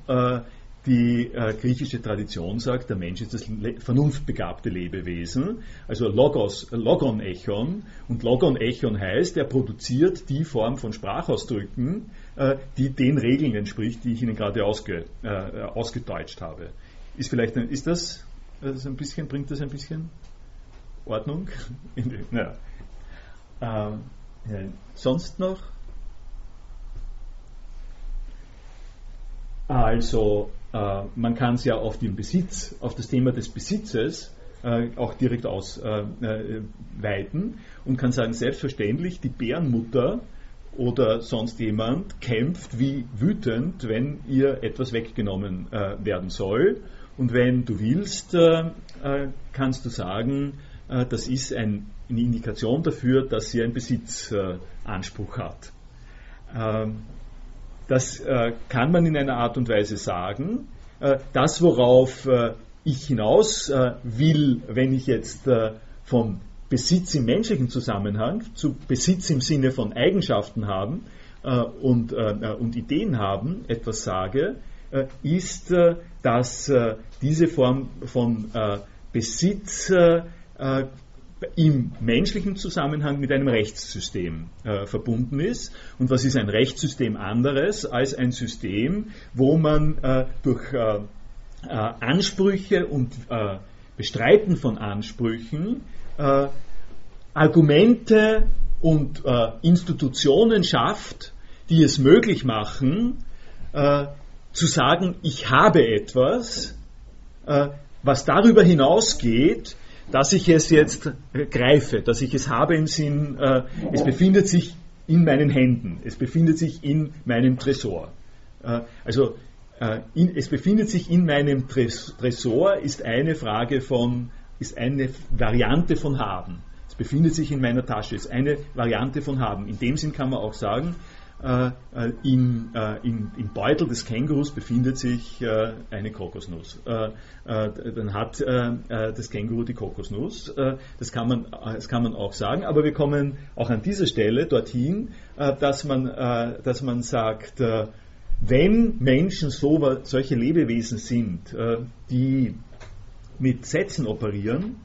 die äh, griechische Tradition sagt, der Mensch ist das le vernunftbegabte Lebewesen, also Logos, Logon Echon. Und Logon Echon heißt, er produziert die Form von Sprachausdrücken, äh, die den Regeln entspricht, die ich Ihnen gerade ausge, äh, ausgedeutscht habe. Ist vielleicht ein, ist das, das ein bisschen, bringt das ein bisschen Ordnung? naja. Ähm. Sonst noch? Also äh, man kann es ja auf den Besitz, auf das Thema des Besitzes äh, auch direkt ausweiten äh, und kann sagen, selbstverständlich, die Bärenmutter oder sonst jemand kämpft wie wütend, wenn ihr etwas weggenommen werden soll. Und wenn du willst, kannst du sagen, das ist ein, eine Indikation dafür, dass sie einen Besitzanspruch hat. Ähm, das äh, kann man in einer Art und Weise sagen. Äh, das, worauf äh, ich hinaus äh, will, wenn ich jetzt äh, vom Besitz im menschlichen Zusammenhang zu Besitz im Sinne von Eigenschaften haben äh, und, und, Ideen haben etwas sage, ist, dass diese Form von Besitz im menschlichen Zusammenhang mit einem Rechtssystem äh, verbunden ist. Und was ist ein Rechtssystem anderes als ein System, wo man äh, durch äh, äh Ansprüche und äh, Bestreiten von Ansprüchen äh, Argumente und Institutionen schafft, die es möglich machen, zu sagen, ich habe etwas, was darüber hinausgeht, dass ich es jetzt greife, dass ich es habe im Sinn, äh, es befindet sich in meinen Händen, es befindet sich in meinem Tresor. Äh, also in, es befindet sich in meinem Tresor, ist eine Frage von, ist eine Variante von haben. Es befindet sich in meiner Tasche, ist eine Variante von haben. In dem Sinn kann man auch sagen, äh, äh, im, äh, im, im, Beutel des Kängurus befindet sich äh, eine Kokosnuss. Äh, äh, dann hat das Känguru die Kokosnuss. das, kann man, das kann man auch sagen, aber wir kommen auch an dieser Stelle dorthin, dass, man, dass man sagt, wenn Menschen so, solche Lebewesen sind, die mit Sätzen operieren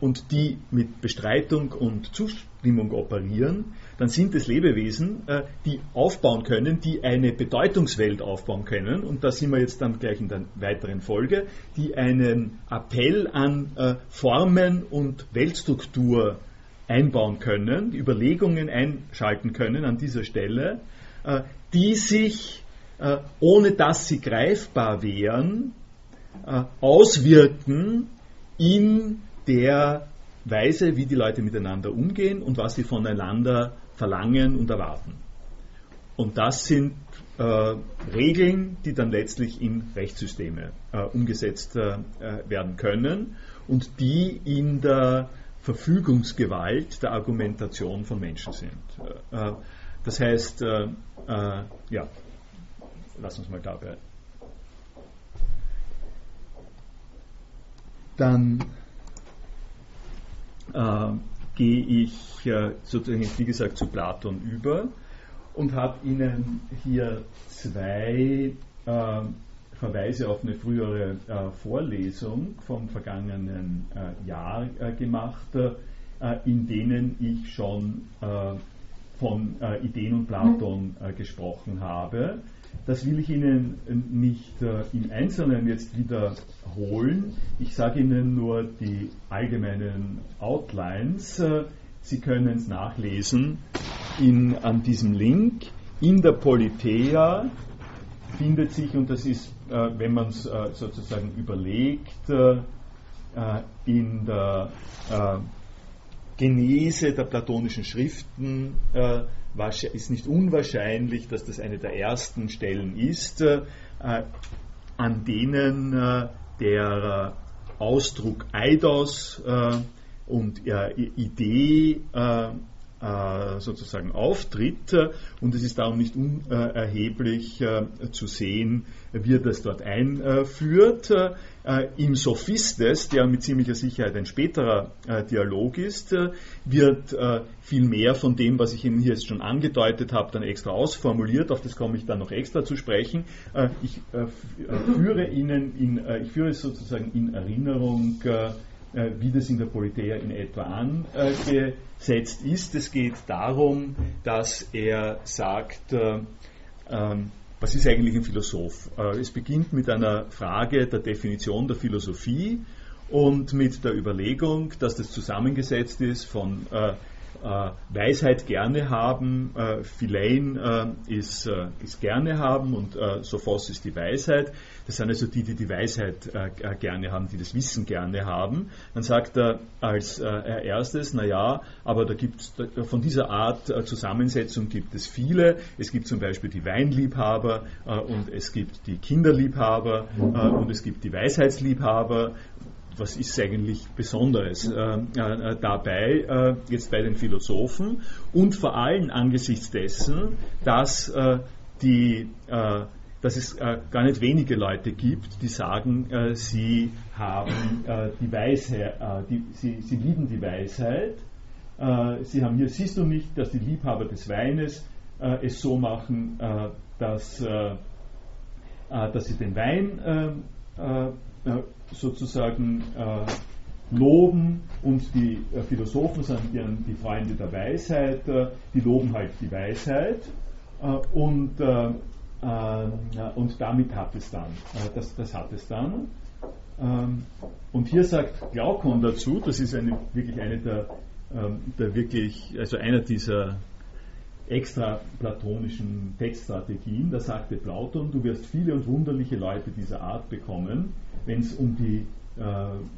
und die mit Bestreitung und Zustimmung operieren, dann sind es Lebewesen, äh, die aufbauen können, die eine Bedeutungswelt aufbauen können. Und da sind wir jetzt dann gleich in der weiteren Folge, die einen Appell an äh, Formen und Weltstruktur einbauen können, Überlegungen einschalten können an dieser Stelle, äh, die sich, ohne dass sie greifbar wären, auswirken in der Weise, wie die Leute miteinander umgehen und was sie voneinander verlangen und erwarten. Und das sind äh, Regeln, die dann letztlich in Rechtssysteme äh, umgesetzt äh, werden können und die in der Verfügungsgewalt der Argumentation von Menschen sind. Äh, das heißt, äh, äh, ja, lass uns mal dabei. Dann gehe ich äh, sozusagen, wie gesagt, zu Platon über und habe Ihnen hier zwei äh, Verweise auf eine frühere äh, Vorlesung vom vergangenen äh, Jahr äh, gemacht, in denen ich schon von Ideen und Platon gesprochen habe. Das will ich Ihnen nicht äh, im Einzelnen jetzt wiederholen. Ich sage Ihnen nur die allgemeinen Outlines. Äh, Sie können es nachlesen in, an diesem Link. In der Politeia findet sich, und das ist, äh, wenn man es äh, sozusagen überlegt, äh, äh, in der Genese der platonischen Schriften ist nicht unwahrscheinlich, dass das eine der ersten Stellen ist, äh, an denen äh, der Ausdruck Eidos äh, und Idee sozusagen auftritt. Und es ist darum nicht unerheblich zu sehen, wie er das dort einführt. Äh, Im Sophistes, der mit ziemlicher Sicherheit ein späterer Dialog ist, wird viel mehr von dem, was ich Ihnen hier jetzt schon angedeutet habe, dann extra ausformuliert. Auf das komme ich dann noch extra zu sprechen. Ich führe Ihnen in, ich führe es sozusagen in Erinnerung, äh, wie das in der Politeia in etwa angesetzt ist. Es geht darum, dass er sagt, äh, ähm, was ist eigentlich ein Philosoph? Äh, es beginnt mit einer Frage der Definition der Philosophie und mit der Überlegung, dass das zusammengesetzt ist von äh, Weisheit gerne haben, äh, Philein äh, ist, äh, ist gerne haben und äh, Sophos ist die Weisheit. Das sind also die, die die Weisheit äh, äh, gerne haben, die das Wissen gerne haben. Dann sagt er als äh, erstes, naja, aber da gibt von dieser Art äh, Zusammensetzung gibt es viele. Es gibt zum Beispiel die Weinliebhaber äh, und es gibt die Kinderliebhaber äh, und es gibt die Weisheitsliebhaber was ist eigentlich Besonderes äh, äh, dabei, äh, jetzt bei den Philosophen und vor allem angesichts dessen, dass, äh, die, äh, dass es äh, gar nicht wenige Leute gibt, die sagen, sie haben die Weisheit, die, sie, sie, lieben die Weisheit. sie haben hier, siehst du nicht, dass die Liebhaber des Weines es so machen, dass, dass sie den Wein sozusagen äh, loben und die äh, Philosophen sind die, die Freunde der Weisheit, äh, die loben halt die Weisheit äh, und, äh, äh, und damit hat es dann, das, das hat es dann. Ähm, und hier sagt Glaukon dazu, das ist eine, wirklich eine der, ähm, der wirklich, also einer dieser extra platonischen Textstrategien, da sagte Platon, du wirst viele und wunderliche Leute dieser Art bekommen, wenn es um die äh,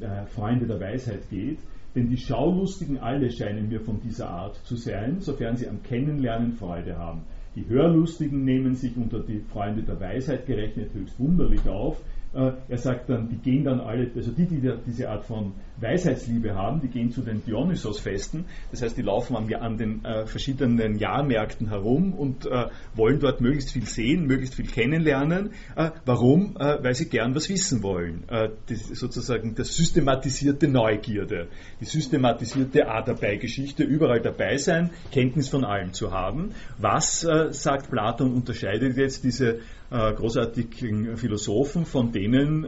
äh, Freunde der Weisheit geht. Denn die Schaulustigen alle scheinen mir von dieser Art zu sein, sofern sie am Kennenlernen Freude haben. die Hörlustigen nehmen sich unter die Freunde der Weisheit gerechnet höchst wunderlich auf. Äh, er sagt dann, die gehen dann alle, also die, die diese Art von Weisheitsliebe haben, die gehen zu den Dionysos-Festen. Das heißt, die laufen an, an den äh, verschiedenen Jahrmärkten herum und äh, wollen dort möglichst viel sehen, möglichst viel kennenlernen. Äh, warum? Äh, weil sie gern was wissen wollen. Äh, das sozusagen das systematisierte Neugierde, die systematisierte A dabei Geschichte, überall dabei sein, Kenntnis von allem zu haben. Was, sagt Platon, unterscheidet jetzt diese großartigen Philosophen von denen,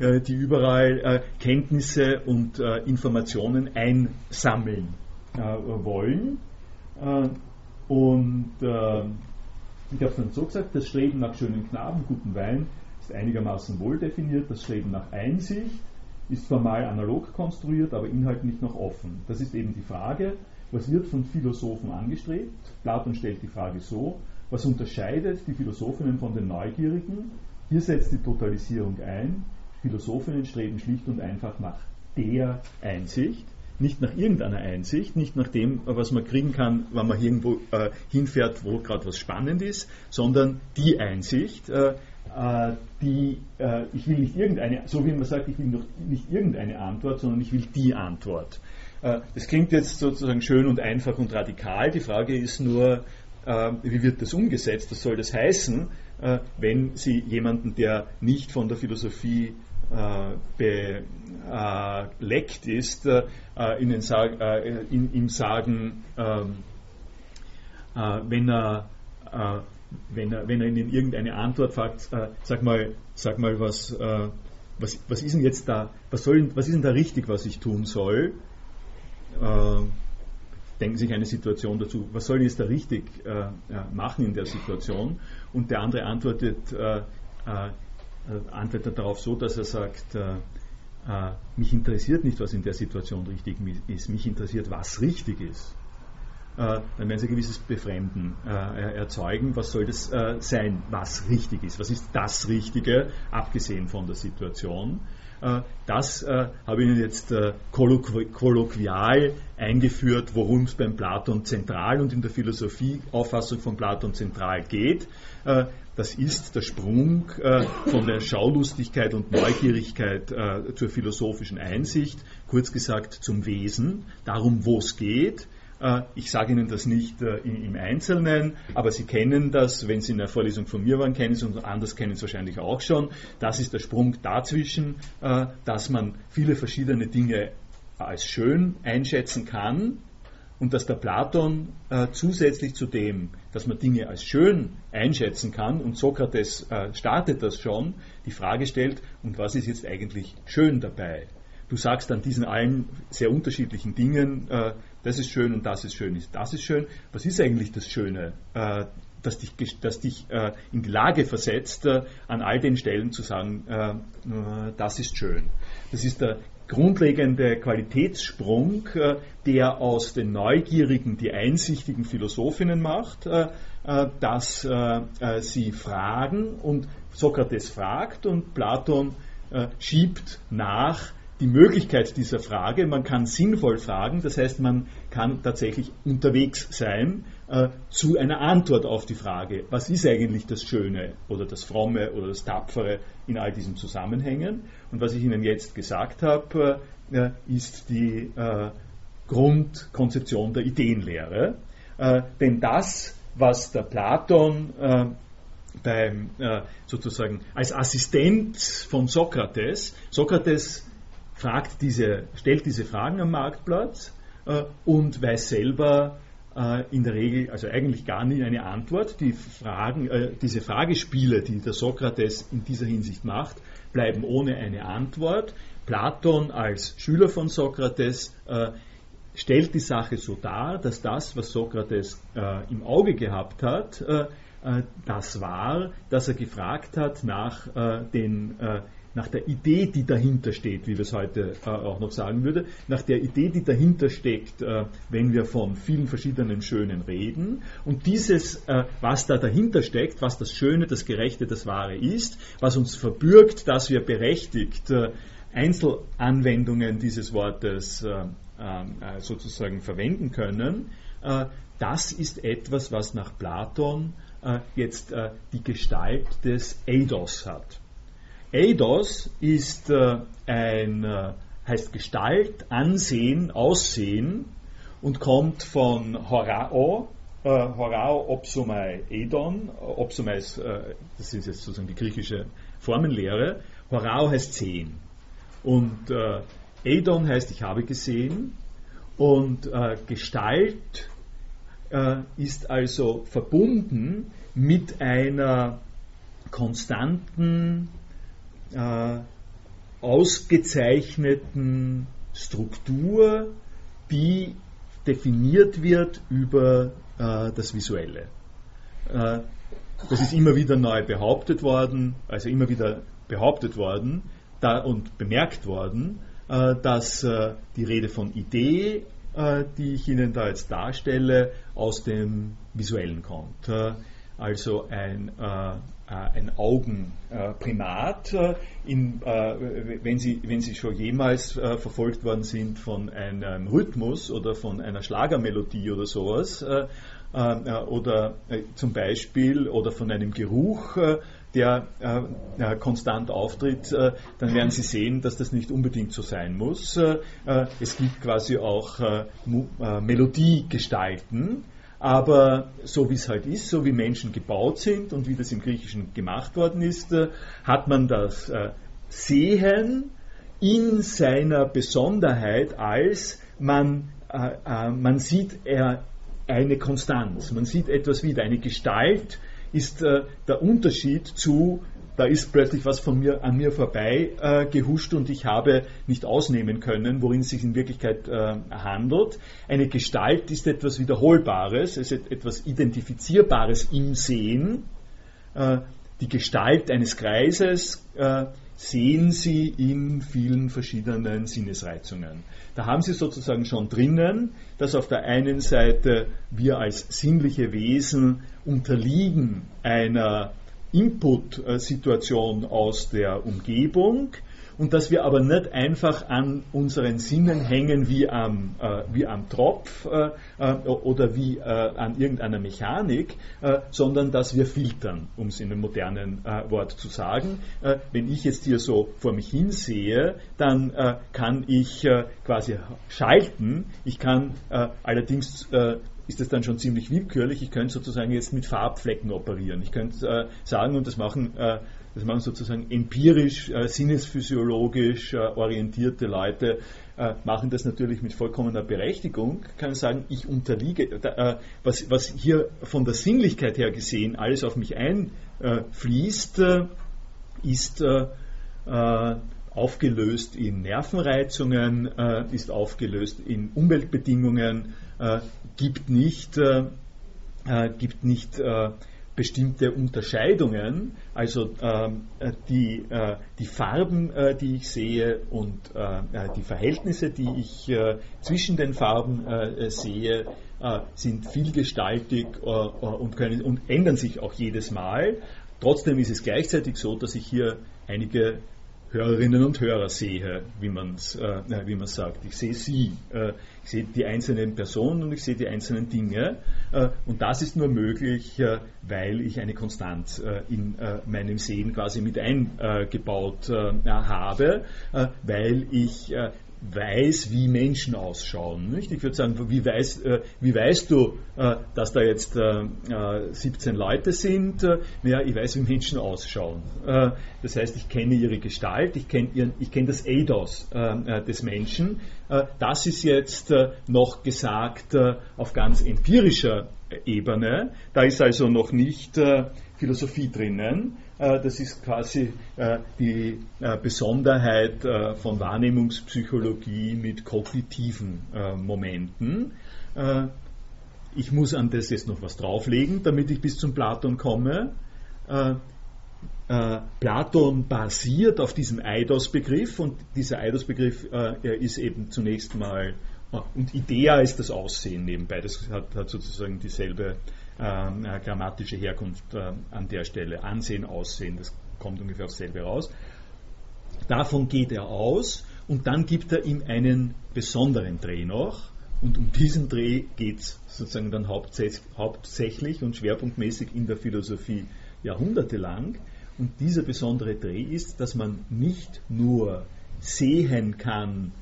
die überall Kenntnisse und und äh, Informationen einsammeln äh, wollen. Äh, und äh, ich habe es dann so gesagt, das Streben nach schönen Knaben, guten Wein ist einigermaßen wohl definiert, das Streben nach Einsicht ist formal analog konstruiert, aber inhaltlich noch offen. Das ist eben die Frage, was wird von Philosophen angestrebt? Platon stellt die Frage so, was unterscheidet die Philosophinnen von den Neugierigen? Hier setzt die Totalisierung ein. Philosophinnen streben schlicht und einfach nach der Einsicht, nicht nach irgendeiner Einsicht, nicht nach dem, was man kriegen kann, wenn man irgendwo äh, hinfährt, wo gerade was spannend ist, sondern die Einsicht, äh, äh die, äh, ich will nicht irgendeine, so wie man sagt, ich will noch nicht irgendeine Antwort, sondern ich will die Antwort. Äh, das klingt jetzt sozusagen schön und einfach und radikal. Die Frage ist nur, äh, wie wird das umgesetzt? Was soll das heißen, wenn Sie jemanden, der nicht von der Philosophie beleckt ist, äh, ihnen sag, äh, in, ihm sagen, ähm, äh, wenn er wenn er, wenn er Ihnen irgendeine Antwort fragt, äh, sag mal, sag mal was, äh, was, was ist denn jetzt da, was, soll, was ist denn da richtig, was ich tun soll? Äh, denken sich eine Situation dazu, was soll ich jetzt da richtig machen in der Situation? Und der andere antwortet, äh, antwortet darauf so, dass er sagt, äh, äh, mich interessiert nicht, was in der Situation richtig ist, mich interessiert, was richtig ist. Dann werden Sie ein gewisses Befremden erzeugen. Was soll das sein, was richtig ist? Was ist das Richtige, abgesehen von der Situation? Das habe ich Ihnen jetzt kolloquial eingeführt, worum es beim Platon zentral und in der Philosophieauffassung von Platon zentral geht. Das ist der Sprung äh, von der Schaulustigkeit und Neugierigkeit äh, zur philosophischen Einsicht, kurz gesagt zum Wesen, darum, wo es geht. Äh, ich sage Ihnen das nicht äh, im Einzelnen, aber Sie kennen das, wenn Sie in der Vorlesung von mir waren, kennen Sie es und anders kennen Sie es wahrscheinlich auch schon. Das ist der Sprung dazwischen, äh, dass man viele verschiedene Dinge als schön einschätzen kann, und dass der Platon zusätzlich zu dem, dass man Dinge als schön einschätzen kann, und Sokrates startet das schon, die Frage stellt, und was ist jetzt eigentlich schön dabei? Du sagst an diesen allen sehr unterschiedlichen Dingen, äh, das ist schön und das ist schön, das ist schön. Was ist eigentlich das Schöne, äh, das dich, das dich äh, in die Lage versetzt, äh, an all den Stellen zu sagen, das ist schön? Das ist der grundlegende Qualitätssprung, äh, der aus den Neugierigen die einsichtigen Philosophinnen macht, äh, äh, dass sie fragen und Sokrates fragt und Platon schiebt nach die Möglichkeit dieser Frage. Man kann sinnvoll fragen, das heißt, man kann tatsächlich unterwegs sein äh, zu einer Antwort auf die Frage, was ist eigentlich das Schöne oder das Fromme oder das Tapfere in all diesen Zusammenhängen. Und was ich Ihnen jetzt gesagt habe, äh, ist die äh, Grundkonzeption der Ideenlehre. Äh, denn das, was der Platon äh, beim, äh, sozusagen als Assistent von Sokrates, Sokrates fragt diese, stellt diese Fragen am Marktplatz und weiß selber, äh, in der Regel, also eigentlich gar nie eine Antwort. Die Fragen, äh, diese Fragespiele, die der Sokrates in dieser Hinsicht macht, bleiben ohne eine Antwort. Platon als Schüler von Sokrates äh, stellt die Sache so dar, dass das, was Sokrates äh, im Auge gehabt hat, äh, äh, das war, dass er gefragt hat nach den nach der Idee, die dahinter steht, wie wir es heute äh, auch noch sagen würde, nach der Idee, die dahinter steckt, äh, wenn wir von vielen verschiedenen Schönen reden. Und dieses, äh, was da dahinter steckt, was das Schöne, das Gerechte, das Wahre ist, was uns verbürgt, dass wir berechtigt äh, Einzelanwendungen dieses Wortes äh, äh, sozusagen verwenden können, das ist etwas, was nach Platon jetzt die Gestalt des Eidos hat. Eidos ist ein, heißt Gestalt, Ansehen, Aussehen und kommt von Horao, äh, Horao Opsomai Edon, Opsomai ist, äh, das ist jetzt sozusagen die griechische Formenlehre, Horao heißt sehen. Und äh, Edon heißt ich habe gesehen. Und äh, Gestalt äh, ist also verbunden mit einer konstanten, äh, ausgezeichneten Struktur, die definiert wird über äh, das Visuelle. Äh, das ist immer wieder neu behauptet worden, also immer wieder behauptet worden da, und bemerkt worden, äh, dass äh, die Rede von Idee, äh, die ich Ihnen da jetzt darstelle, aus dem Visuellen kommt. Äh, also ein, ein Augenprimat. In, wenn, Sie, wenn Sie schon jemals verfolgt worden sind von einem Rhythmus oder von einer Schlagermelodie oder sowas, äh, oder äh, zum Beispiel oder von einem Geruch, äh, der konstant auftritt, dann werden Sie sehen, dass das nicht unbedingt so sein muss. es gibt quasi auch Melodiegestalten, aber so wie es halt ist, so wie Menschen gebaut sind und wie das im Griechischen gemacht worden ist, hat man das Sehen in seiner Besonderheit als man, man sieht, eine Konstanz. Man sieht etwas wieder. Eine Gestalt ist äh, der Unterschied zu, da ist plötzlich was von mir an mir vorbei äh, gehuscht und ich habe nicht ausnehmen können, worin es sich in Wirklichkeit äh, handelt. Eine Gestalt ist etwas Wiederholbares, es ist etwas Identifizierbares im Sehen. Äh, die Gestalt eines Kreises äh, sehen Sie in vielen verschiedenen Sinnesreizungen. Da haben Sie sozusagen schon drinnen, dass auf der einen Seite wir als sinnliche Wesen unterliegen einer Input-Situation aus der Umgebung, und dass wir aber nicht einfach an unseren Sinnen hängen wie am, äh, wie am Tropf äh, äh oder wie äh, an irgendeiner Mechanik, äh, sondern dass wir filtern, um es in einem modernen äh, Wort zu sagen. wenn ich jetzt hier so vor mich hinsehe, dann kann ich quasi schalten. Ich kann allerdings ist das dann schon ziemlich willkürlich. Ich könnte sozusagen jetzt mit Farbflecken operieren. Ich könnte äh, sagen, und das machen äh, das machen sozusagen empirisch, äh, sinnesphysiologisch äh, orientierte Leute, äh, machen das natürlich mit vollkommener Berechtigung, kann sagen, ich unterliege, äh, was, was, hier von der Sinnlichkeit her gesehen alles auf mich einfließt, ist aufgelöst in Nervenreizungen, ist aufgelöst in Umweltbedingungen, gibt nicht, gibt nicht bestimmte Unterscheidungen, also ähm, die, äh, die Farben, äh, die ich sehe und äh, äh die Verhältnisse, die ich äh, zwischen den Farben äh, sehe, sind vielgestaltig und, können, und ändern sich auch jedes Mal. Trotzdem ist es gleichzeitig so, dass ich hier einige Hörerinnen und Hörer sehe, wie man äh, wie man sagt. Ich sehe sie, äh, ich sehe die einzelnen Personen und ich sehe die einzelnen Dinge. Äh, und das ist nur möglich, äh, weil ich eine Konstanz äh, in äh, meinem Sehen quasi mit eingebaut habe, weil ich weiß, wie Menschen ausschauen. Nicht? Ich würde sagen, wie, weiß, äh, wie weißt du, äh, dass da jetzt äh, 17 äh, Leute sind? Äh, naja, ich weiß, wie Menschen ausschauen. Äh, das heißt, ich kenne ihre Gestalt, ich kenne kenn das Eidos des Menschen. das ist jetzt noch gesagt auf ganz empirischer Ebene. Da ist also noch nicht Philosophie drinnen. Äh, das ist quasi äh, die äh, Besonderheit von Wahrnehmungspsychologie mit kognitiven Momenten. Ich muss an das jetzt noch was drauflegen, damit ich bis zum Platon komme. Platon basiert auf diesem Eidos-Begriff und dieser Eidos-Begriff ist eben zunächst mal, und Idea ist das Aussehen nebenbei, das hat, hat sozusagen dieselbe äh, grammatische Herkunft äh, an der Stelle. Ansehen, Aussehen, das kommt ungefähr aufs selbe raus. Davon geht er aus und dann gibt er ihm einen besonderen Dreh noch. Und um diesen Dreh geht es sozusagen dann hauptsächlich und schwerpunktmäßig in der Philosophie jahrhundertelang. Und dieser besondere Dreh ist, dass man nicht nur sehen kann,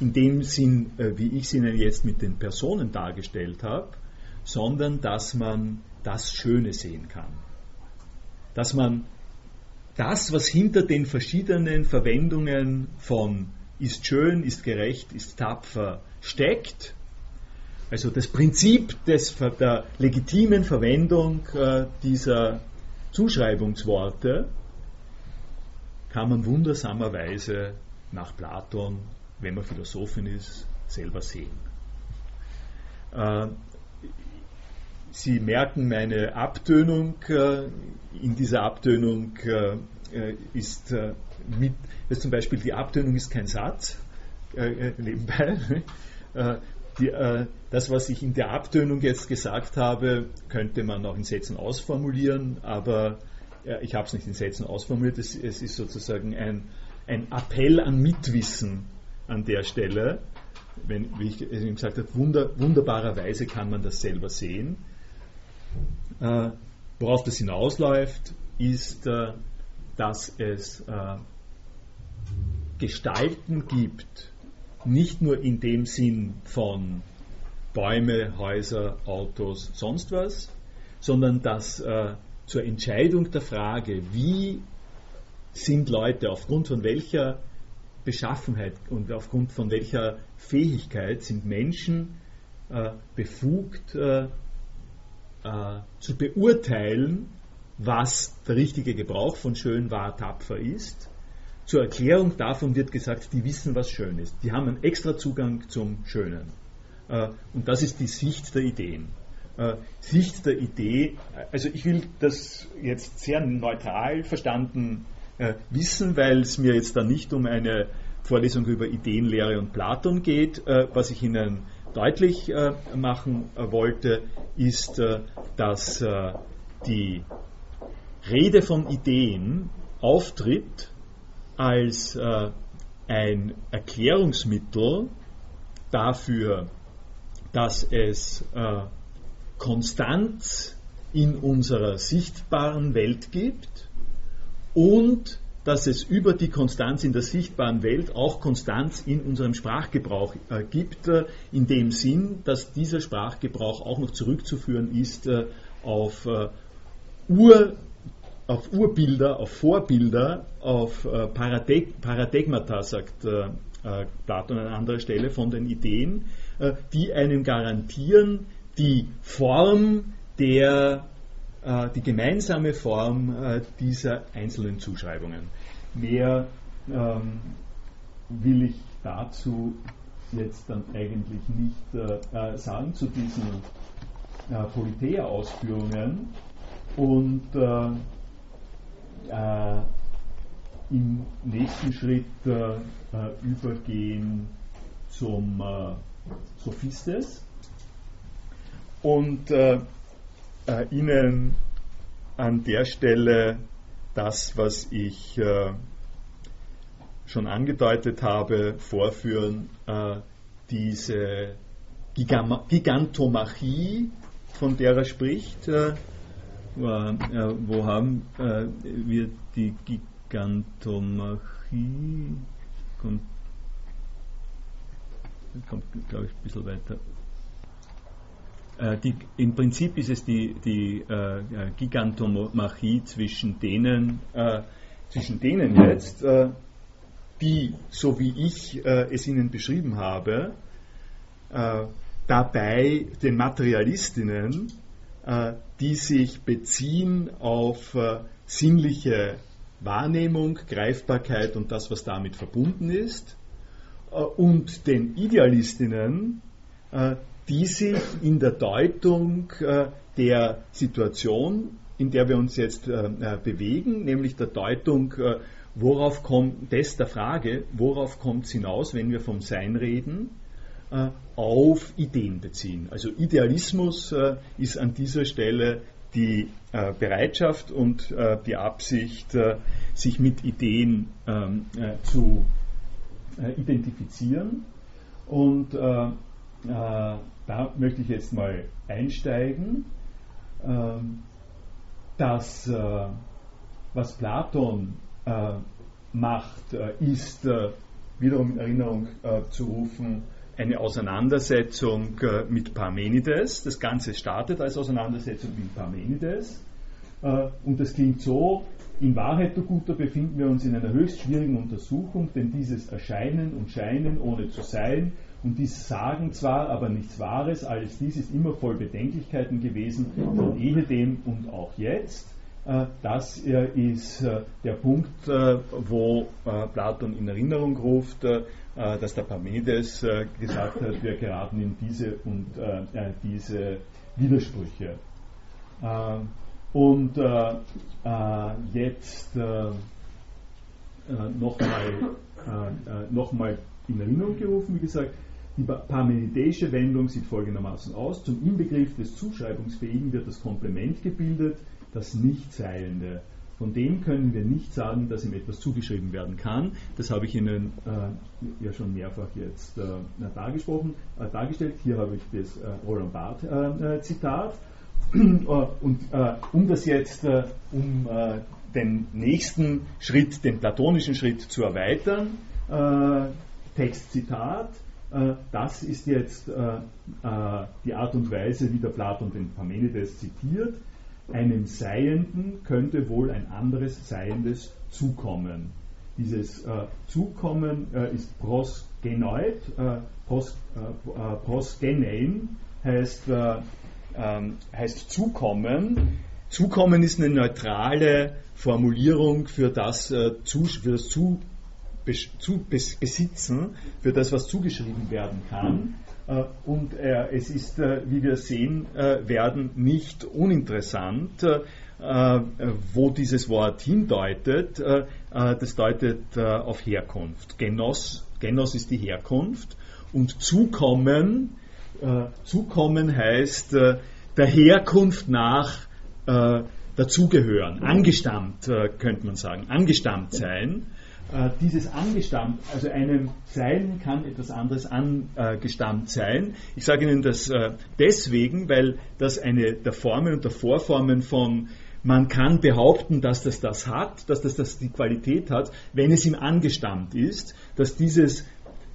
in dem Sinn, äh, wie ich es Ihnen jetzt mit den Personen dargestellt habe, sondern dass man das Schöne sehen kann. Dass man das, was hinter den verschiedenen Verwendungen von ist schön, ist gerecht, ist tapfer steckt, also das Prinzip des, der legitimen Verwendung äh, dieser Zuschreibungsworte kann man wundersamerweise nach Platon, wenn man Philosophin ist, selber sehen. Äh, Sie merken meine Abtönung. Äh, in dieser Abtönung äh, ist mit, also zum Beispiel die Abtönung ist kein Satz, nebenbei. Die, das, was ich in der Abtönung jetzt gesagt habe, könnte man auch in Sätzen ausformulieren, aber ich habe es nicht in Sätzen ausformuliert. Es, es ist sozusagen ein, ein Appell an Mitwissen an der Stelle. Wenn, wie ich eben gesagt habe, wunder, wunderbarerweise kann man das selber sehen. Äh, worauf das hinausläuft, ist, äh, dass es äh, Gestalten gibt, nicht nur in dem Sinn von Bäume, Häuser, Autos, sonst was, sondern dass äh, zur Entscheidung der Frage, wie sind Leute aufgrund von welcher Beschaffenheit und aufgrund von welcher Fähigkeit sind Menschen äh, befugt äh, äh, zu beurteilen, was der richtige Gebrauch von schön, wahr, tapfer ist. Zur Erklärung davon wird gesagt, die wissen, was schön ist. Die haben einen extra Zugang zum Schönen. Äh, und das ist die Sicht der Ideen. Äh, Sicht der Idee, also ich will das jetzt sehr neutral verstanden äh, wissen, weil es mir jetzt dann nicht um eine Vorlesung über Ideenlehre und Platon geht. Äh, was ich Ihnen deutlich äh, machen äh, wollte, ist, äh, dass die Rede von Ideen auftritt als ein Erklärungsmittel dafür, dass es Konstanz in unserer sichtbaren Welt gibt und dass es über die Konstanz in der sichtbaren Welt auch Konstanz in unserem Sprachgebrauch äh, gibt, äh, in dem Sinn, dass dieser Sprachgebrauch auch noch zurückzuführen ist äh, auf, Ur, auf Urbilder, auf Vorbilder, auf Paradeg Paradigmata, sagt Platon an anderer Stelle von den Ideen, die einem garantieren, die Form der äh, die gemeinsame Form äh, dieser einzelnen Zuschreibungen. Mehr ähm, will ich dazu jetzt dann eigentlich nicht äh, sagen zu diesen äh, Politeia-Ausführungen und äh, äh, im nächsten Schritt übergehen zum Sophistes. Und äh, Ihnen an der Stelle das, was ich äh, schon angedeutet habe, vorführen, äh, diese Gigama Gigantomachie, von der er spricht. Äh, wo haben äh, wir die Gigantomachie? Kommt, kommt glaube ich, ein bisschen weiter äh, die, Im Prinzip ist es die, die äh, äh, Gigantomachie zwischen denen, äh, zwischen denen jetzt, äh, die, so wie ich äh, es Ihnen beschrieben habe, dabei den Materialistinnen, die sich beziehen auf sinnliche Wahrnehmung, Greifbarkeit und das, was damit verbunden ist, und den Idealistinnen, die sich in der Deutung äh, der Situation, in der wir uns jetzt äh, äh, bewegen, nämlich der Deutung, worauf kommt, des der Frage, worauf kommt es hinaus, wenn wir vom Sein reden, auf Ideen beziehen. Also Idealismus ist an dieser Stelle die Bereitschaft und die Absicht, sich mit Ideen ähm, zu identifizieren. Und da möchte ich jetzt mal einsteigen. Ähm, dass äh, was Platon äh, macht, äh, ist wiederum in Erinnerung zu rufen, eine Auseinandersetzung mit Parmenides. Das Ganze startet als Auseinandersetzung mit Parmenides. Und das klingt so, in Wahrheit, du Guter, befinden wir uns in einer höchst schwierigen Untersuchung, denn dieses Erscheinen und Scheinen ohne zu sein und dies sagen zwar, aber nichts Wahres, alles dies ist immer voll Bedenklichkeiten gewesen, von ehedem und auch jetzt. Äh, das äh, ist äh, der Punkt, wo Platon in Erinnerung ruft, dass der Parmenides gesagt hat, wir geraten in diese und diese Widersprüche. Und jetzt nochmal noch in Erinnerung gerufen, wie gesagt, die parmenidäische Wendung sieht folgendermaßen aus. Zum Inbegriff des Zuschreibungsfähigen wird das Komplement gebildet, das Nichtseiende. Von dem können wir nicht sagen, dass ihm etwas zugeschrieben werden kann. Das habe ich Ihnen äh, ja schon mehrfach jetzt äh, dargesprochen, äh, dargestellt. Hier habe ich das äh, Roland Barth äh, äh, Zitat. Und um das jetzt, um den nächsten Schritt, den platonischen Schritt zu erweitern, Textzitat, das ist jetzt die Art und Weise, wie der Platon den Parmenides zitiert einem Seienden könnte wohl ein anderes Seiendes zukommen. Dieses äh, Zukommen äh, ist prosgenoid, äh, pros, äh, äh, prosgenein heißt, äh, ähm, heißt Zukommen. Zukommen ist eine neutrale Formulierung für das, für das zu, zu Besitzen, für das, was zugeschrieben werden kann. Äh, und es ist, äh, wie wir sehen äh, werden, nicht uninteressant, wo dieses Wort hindeutet. Das deutet auf Herkunft. Genos, Genos ist die Herkunft und Zukommen, Zukommen heißt der Herkunft nach dazugehören, angestammt, könnte man sagen, angestammt sein. Äh, dieses angestammt, also einem Sein kann etwas anderes angestammt sein. Ich sage Ihnen das äh, deswegen, weil das eine der Formen und der Vorformen von man kann behaupten, dass das das hat, dass das, das die Qualität hat, wenn es ihm angestammt ist, dass dieses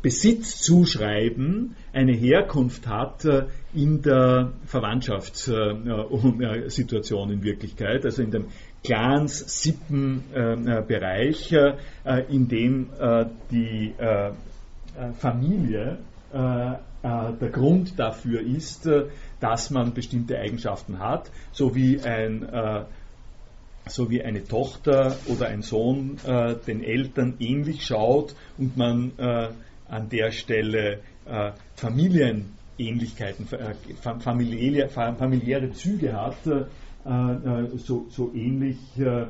Besitzzuschreiben eine Herkunft hat äh, in der Verwandtschaftssituation in Wirklichkeit, also in dem Clans-Sippen-Bereich, äh, äh, in dem äh, die Familie der Grund dafür ist, dass man bestimmte Eigenschaften hat, so wie ein so wie eine Tochter oder ein Sohn äh, den Eltern ähnlich schaut und man äh, an der Stelle äh, Familienähnlichkeiten, familiäre, familiäre Züge hat, äh, äh, so, so ähnlich äh,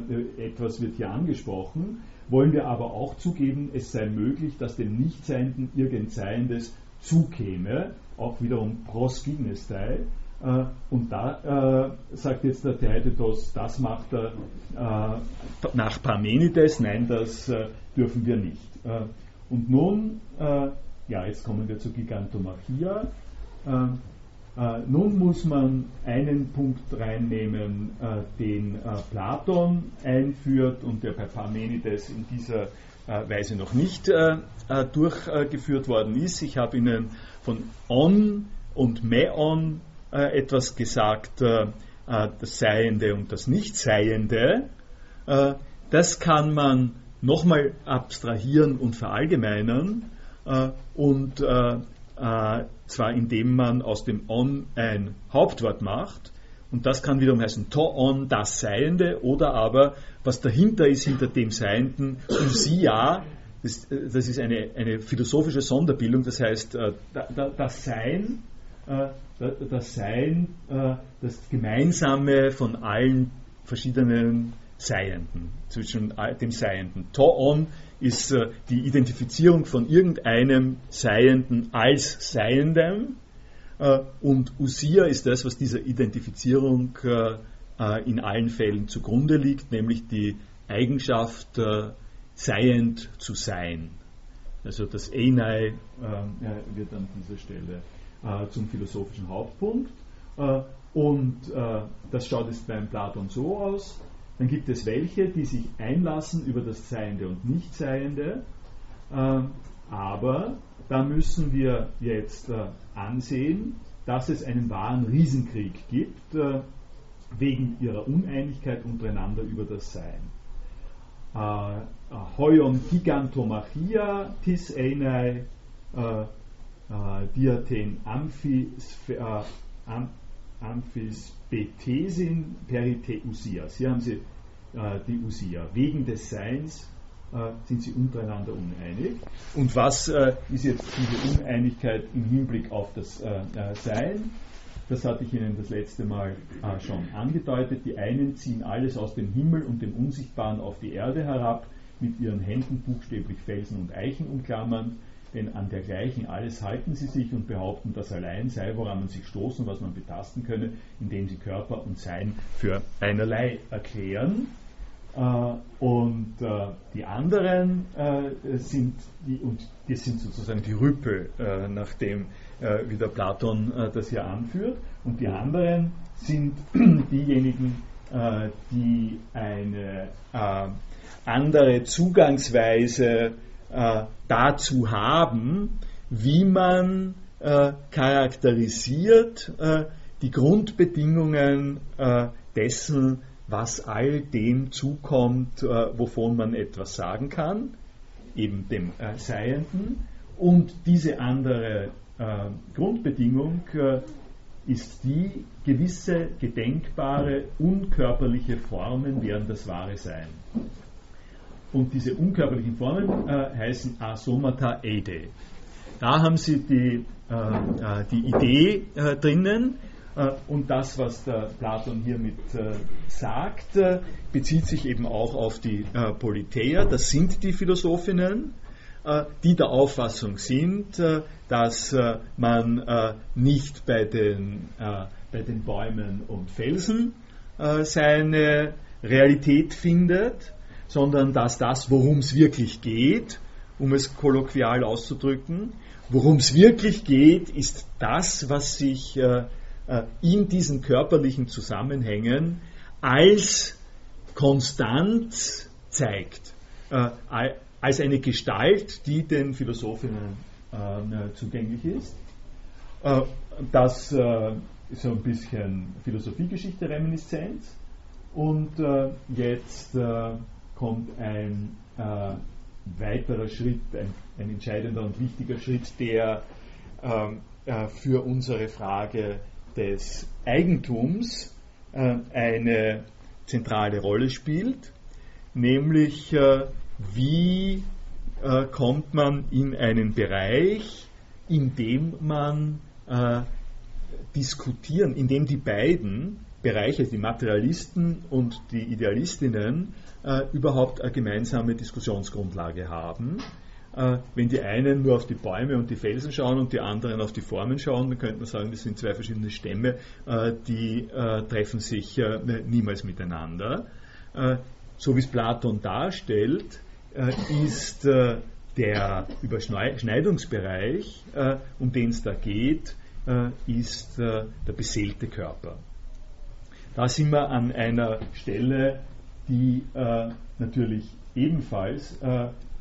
etwas wird hier angesprochen. Wollen wir aber auch zugeben, es sei möglich, dass dem Nichtseienden irgend Seiendes zukäme, auch wiederum prosginestai. Und da äh, sagt jetzt der Theaetetos, das macht er äh, nach Parmenides, nein, das äh, dürfen wir nicht. und nun, ja, jetzt kommen wir zur Gigantomachia. Äh, nun muss man einen Punkt reinnehmen, äh, den äh, Platon einführt und der bei Parmenides in dieser äh, Weise noch nicht äh, äh, durchgeführt worden ist. Ich habe Ihnen von On und Meon etwas gesagt, das Seiende und das Nichtseiende. das kann man nochmal abstrahieren und verallgemeinern und äh, zwar indem man aus dem On ein Hauptwort macht, und das kann wiederum heißen To-On, das Seiende, oder aber, was dahinter ist, hinter dem Seienden, Usia, das, das ist eine, eine philosophische Sonderbildung, das heißt, äh, das Sein, äh, das Sein, äh, das Gemeinsame von allen verschiedenen Seienden, zwischen dem Seienden. To-On ist äh, die Identifizierung von irgendeinem Seienden als Seiendem äh, und Usia ist das, was dieser Identifizierung äh, in allen Fällen zugrunde liegt, nämlich die Eigenschaft, seiend zu sein. Also das Einai äh, wird an dieser Stelle äh, zum philosophischen Hauptpunkt. Äh, und äh, das schaut jetzt beim Platon so aus. Dann gibt es welche, die sich einlassen über das Seiende und Nichtseiende. Äh, aber da müssen wir jetzt äh, ansehen, dass es einen wahren Riesenkrieg gibt, äh, wegen ihrer Uneinigkeit untereinander über das Sein. Äh, Hoion gigantomachia tis einai diaten amphispe, amphispetesin periteusia. Hier haben Sie die Usia. Wegen des Seins äh, sind sie untereinander uneinig. Und was äh, ist jetzt diese Uneinigkeit im Hinblick auf das äh, Sein? Das hatte ich Ihnen das letzte Mal schon angedeutet. Die einen ziehen alles aus dem Himmel und dem Unsichtbaren auf die Erde herab, mit ihren Händen buchstäblich Felsen und Eichen umklammern, denn an dergleichen alles halten sie sich und behaupten, das allein sei, woran man sich stoßen, was man betasten könne, indem sie Körper und Sein für einerlei erklären. Äh, und äh, die anderen äh, sind, die, und das sind sozusagen die Rüppel, nachdem wieder Platon das hier anführt. Und die anderen sind diejenigen, die eine andere Zugangsweise dazu haben, wie man charakterisiert die Grundbedingungen dessen, was all dem zukommt, äh, wovon man etwas sagen kann, eben dem äh, Seienden. Und diese andere äh, Grundbedingung äh, ist die, gewisse gedenkbare, unkörperliche Formen wären das wahre Sein. Und diese unkörperlichen Formen äh, heißen Asomata Eide. Da haben Sie die, äh, die Idee drinnen, äh, und das, was der Platon hiermit äh, sagt, äh, bezieht sich eben auch auf die Politeia. Das sind die Philosophinnen, die der Auffassung sind, dass man nicht bei den, bei den Bäumen und Felsen seine Realität findet, sondern dass das, worum es wirklich geht, um es kolloquial auszudrücken, worum es wirklich geht, ist das, was sich äh, in diesen körperlichen Zusammenhängen als konstant zeigt, äh, als eine Gestalt, die den Philosophinnen äh, zugänglich ist. Das ist so ein bisschen Philosophiegeschichte Reminiszenz. Und jetzt kommt ein weiterer Schritt, ein, ein, entscheidender und wichtiger Schritt, der für unsere Frage des Eigentums äh, eine zentrale Rolle spielt, nämlich äh, wie äh, kommt man in einen Bereich, in dem man äh, diskutieren, in dem die beiden Bereiche, die Materialisten und die Idealistinnen, äh, überhaupt eine gemeinsame Diskussionsgrundlage haben äh, wenn die einen nur auf die Bäume und die Felsen schauen und die anderen auf die Formen schauen, dann könnte man sagen, das sind zwei verschiedene Stämme, äh, die äh, treffen sich niemals miteinander. So wie es Platon darstellt, ist der Überschneidungsbereich, um den es da geht, ist der beseelte Körper. Da sind wir an einer Stelle, die natürlich ebenfalls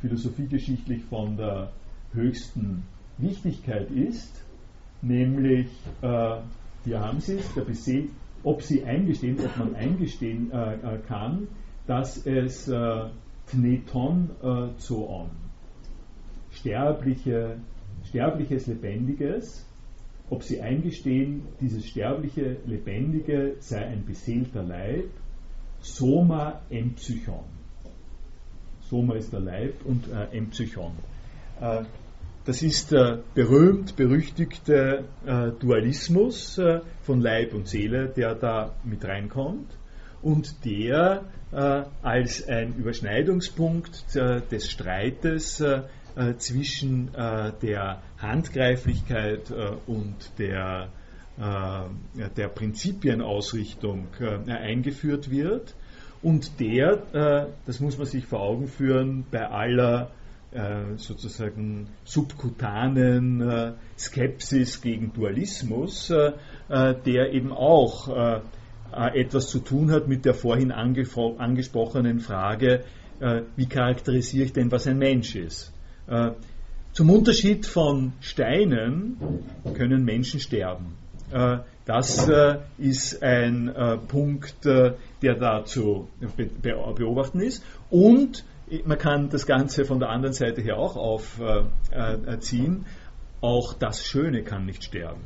philosophiegeschichtlich von der höchsten Wichtigkeit ist, nämlich, äh, hier haben Sie es, der Bese ob Sie eingestehen, ob man eingestehen äh, äh kann, dass es äh, Tneton äh, Zoon, sterbliche, sterbliches Lebendiges, ob Sie eingestehen, dieses sterbliche Lebendige sei ein beseelter Leib, Soma Empsychon. Soma ist der Leib und äh, Empsychon. Äh, das ist der berühmt berüchtigte äh, Dualismus äh, von Leib und Seele, der da mit reinkommt und der äh, als ein Überschneidungspunkt äh, des Streites zwischen der Handgreiflichkeit und der, der Prinzipienausrichtung eingeführt wird und der, äh, das muss man sich vor Augen führen, bei aller äh, sozusagen subkutanen äh, Skepsis gegen Dualismus, äh, der eben auch etwas zu tun hat mit der vorhin angesprochenen Frage, wie charakterisiere ich denn, was ein Mensch ist. Zum Unterschied von Steinen können Menschen sterben. Das ist ein Punkt, der da zu beobachten ist. Und man kann das Ganze von der anderen Seite her auch aufziehen. Auch das Schöne kann nicht sterben.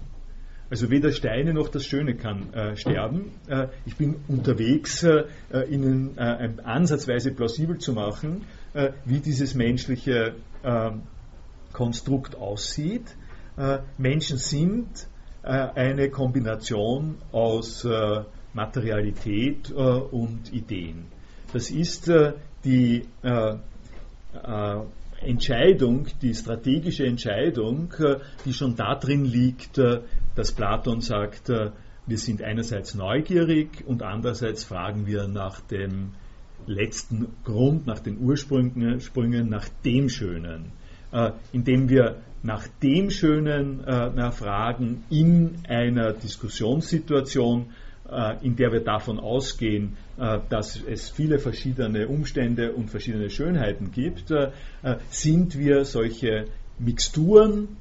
Also weder Steine noch das Schöne kann äh, sterben. Äh, ich bin unterwegs, äh, Ihnen äh, ansatzweise plausibel zu machen, äh, wie dieses menschliche Konstrukt aussieht. Äh, Menschen sind eine Kombination aus Materialität und Ideen. Das ist die äh, äh, Entscheidung, die strategische Entscheidung, äh, die schon darin liegt, äh, dass Platon sagt, äh, wir sind einerseits neugierig und andererseits fragen wir nach dem letzten Grund, nach den Ursprüngen, Sprüngen, nach dem Schönen. indem wir nach dem Schönen fragen in einer Diskussionssituation, äh, in der wir davon ausgehen, äh, dass es viele verschiedene Umstände und verschiedene Schönheiten gibt, äh, sind wir solche Mixturen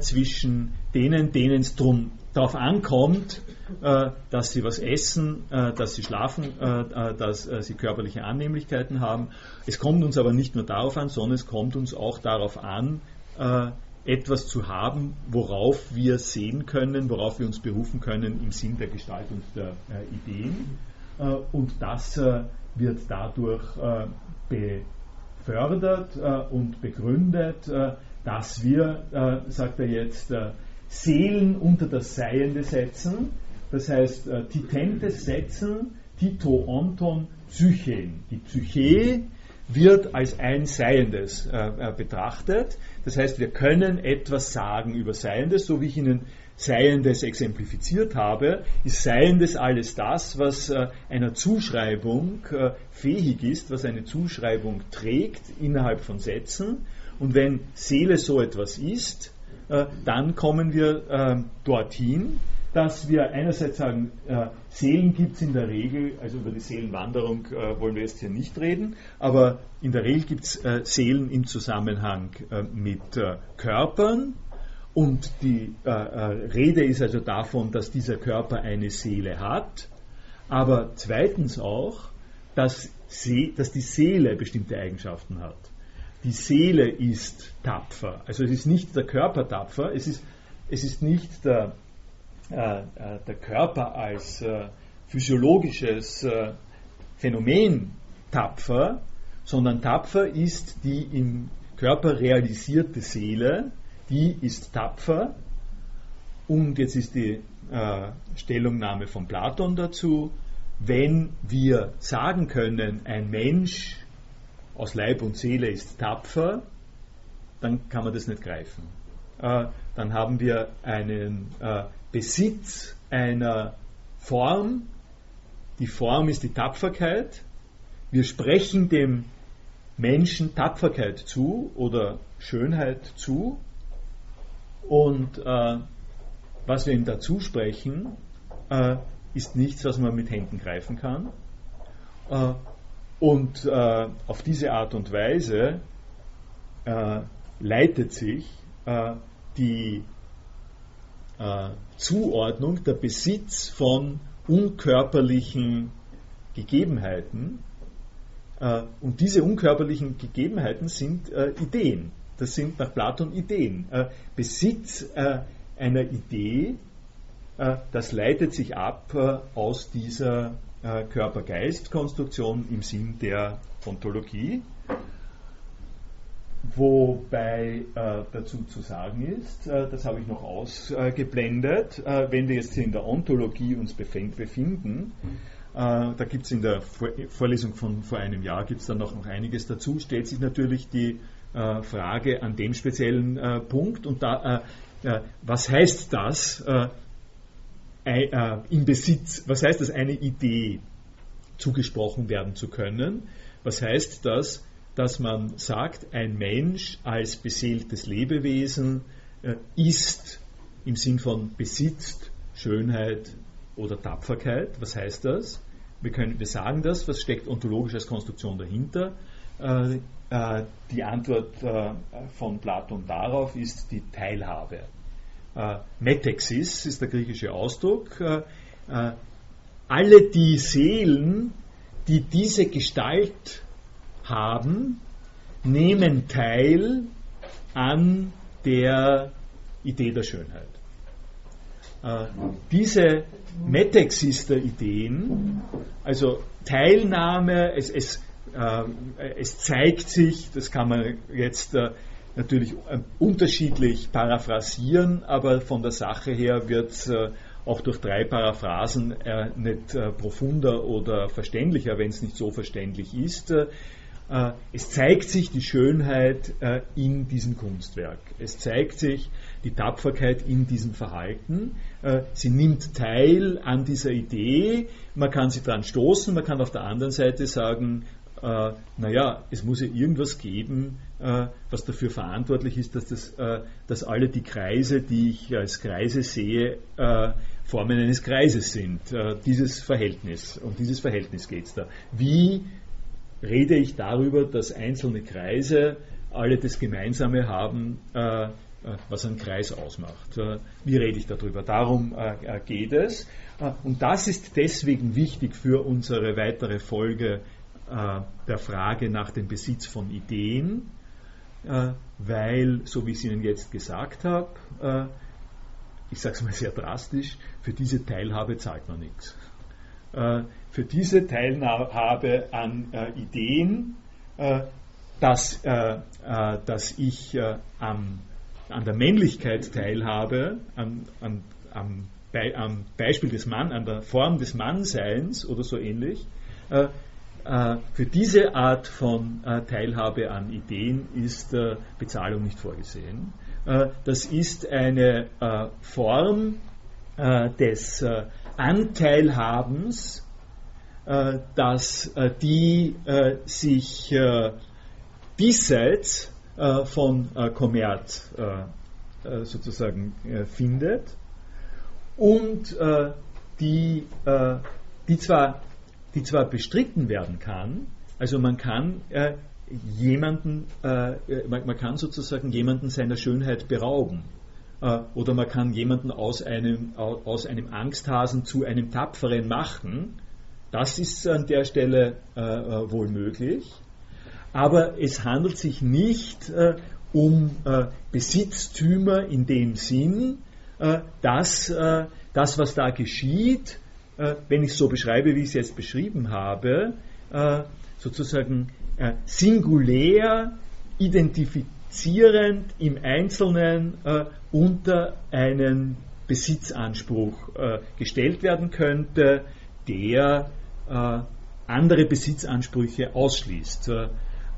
zwischen denen, denen es darauf ankommt, dass sie was essen, dass sie schlafen, dass sie körperliche Annehmlichkeiten haben. Es kommt uns aber nicht nur darauf an, sondern es kommt uns auch darauf an, etwas zu haben, worauf wir sehen können, worauf wir uns berufen können im Sinn der Gestaltung der äh, Ideen. Äh, und das äh, wird dadurch äh, befördert äh, und begründet, äh, dass wir, sagt er jetzt, Seelen unter das Seiende setzen, das heißt Titentes setzen, Tito Onton Psychen. Die Psyche wird als ein Seiendes äh, äh, betrachtet. Das heißt, wir können etwas sagen über Seiendes, so wie ich Ihnen Seiendes exemplifiziert habe, ist Seiendes alles das, was äh, einer Zuschreibung äh, fähig ist, was eine Zuschreibung trägt innerhalb von Sätzen. Und wenn Seele so etwas ist, äh, dann kommen wir äh, dorthin, dass wir einerseits sagen, äh, Seelen gibt es in der Regel, also über die Seelenwanderung äh, wollen wir jetzt hier nicht reden, aber in der Regel gibt es äh, Seelen im Zusammenhang äh, mit äh, Körpern. Und die äh, Rede ist also davon, dass dieser Körper eine Seele hat, aber zweitens auch, dass, See, dass die Seele bestimmte Eigenschaften hat. Die Seele ist tapfer, also es ist nicht der Körper tapfer, es ist, es ist nicht der der Körper als äh, physiologisches Phänomen tapfer, sondern tapfer ist die im Körper realisierte Seele, die ist tapfer. Und jetzt ist die äh, Stellungnahme von Platon dazu, wenn wir sagen können, ein Mensch aus Leib und Seele ist tapfer, dann kann man das nicht greifen. Äh, dann haben wir einen äh, Besitz einer Form. Die Form ist die Tapferkeit. Wir sprechen dem Menschen Tapferkeit zu oder Schönheit zu. Und äh, was wir ihm dazu sprechen, äh, ist nichts, was man mit Händen greifen kann. Äh, und äh, auf diese Art und Weise äh, leitet sich äh, die äh, Zuordnung, der Besitz von unkörperlichen Gegebenheiten. Äh, und diese unkörperlichen Gegebenheiten sind äh, Ideen. Das sind nach Platon Ideen. Äh, Besitz äh, einer Idee, äh, das leitet sich ab aus dieser Körper-Geist-Konstruktion im Sinn der Ontologie. Wobei äh, dazu zu sagen ist, äh, das habe ich noch ausgeblendet, äh, wenn wir jetzt in der Ontologie uns befinden, äh, da gibt es in der vor Vorlesung von vor einem Jahr gibt es dann noch, noch einiges dazu, stellt sich natürlich die äh, Frage an dem speziellen äh, Punkt und da, was heißt das im Besitz, was heißt das eine Idee zugesprochen werden zu können, was heißt das dass man sagt, ein Mensch als beseeltes Lebewesen äh, ist im Sinn von besitzt Schönheit oder Tapferkeit. Was heißt das? Wir, können, wir sagen das, was steckt ontologisch als Konstruktion dahinter? Äh, äh, die Antwort äh, von Platon darauf ist die Teilhabe. Äh, Metexis ist der griechische Ausdruck. Alle die Seelen, die diese Gestalt haben, nehmen teil an der Idee der Schönheit. Äh, diese Metaxister-Ideen, also Teilnahme, es, es, äh, es, zeigt sich, das kann man jetzt äh, natürlich äh, unterschiedlich paraphrasieren, aber von der Sache her wird es äh, auch durch drei Paraphrasen äh, nicht profunder oder verständlicher, wenn es nicht so verständlich ist. Es zeigt sich die Schönheit in diesem Kunstwerk. Es zeigt sich die Tapferkeit in diesem Verhalten. Sie nimmt teil an dieser Idee. Man kann sie dran stoßen. Man kann auf der anderen Seite sagen, naja, es muss ja irgendwas geben, äh, was dafür verantwortlich ist, dass, das, äh, dass alle die Kreise, die ich als Kreise sehe, äh, Formen eines Kreises sind. dieses Verhältnis, um dieses Verhältnis geht es da. Wie rede ich darüber, dass einzelne Kreise alle das Gemeinsame haben, was ein Kreis ausmacht. Wie rede ich darüber? Darum geht es. Und das ist deswegen wichtig für unsere weitere Folge der Frage nach dem Besitz von Ideen, äh, weil, so wie ich es Ihnen jetzt gesagt habe, äh, ich sage es mal sehr drastisch, für diese Teilhabe zahlt man nichts. Äh, für diese Teilhabe an Ideen, dass, dass ich an der Männlichkeit teilhabe, an, an, am, am Beispiel des Mann, an der Form des Mannseins oder so ähnlich, äh, für diese Art von äh, Teilhabe an Ideen ist äh, Bezahlung nicht vorgesehen. Das ist eine Form des Anteilhabens, dass die sich diesseits von Kommerz sozusagen findet und die, die zwar die zwar bestritten werden kann, also man kann äh, jemanden, äh, man, kann sozusagen jemanden seiner Schönheit berauben. Äh, oder man kann jemanden aus einem, aus einem Angsthasen zu einem Tapferen machen. Das ist an der Stelle äh, äh, wohl möglich. Aber es handelt sich nicht äh, um Besitztümer in dem Sinn, dass das, was da geschieht, äh, wenn ich es so beschreibe, wie ich es jetzt beschrieben habe, äh, sozusagen äh, singulär identifizierend im Einzelnen unter einen Besitzanspruch gestellt werden könnte, der andere Besitzansprüche ausschließt.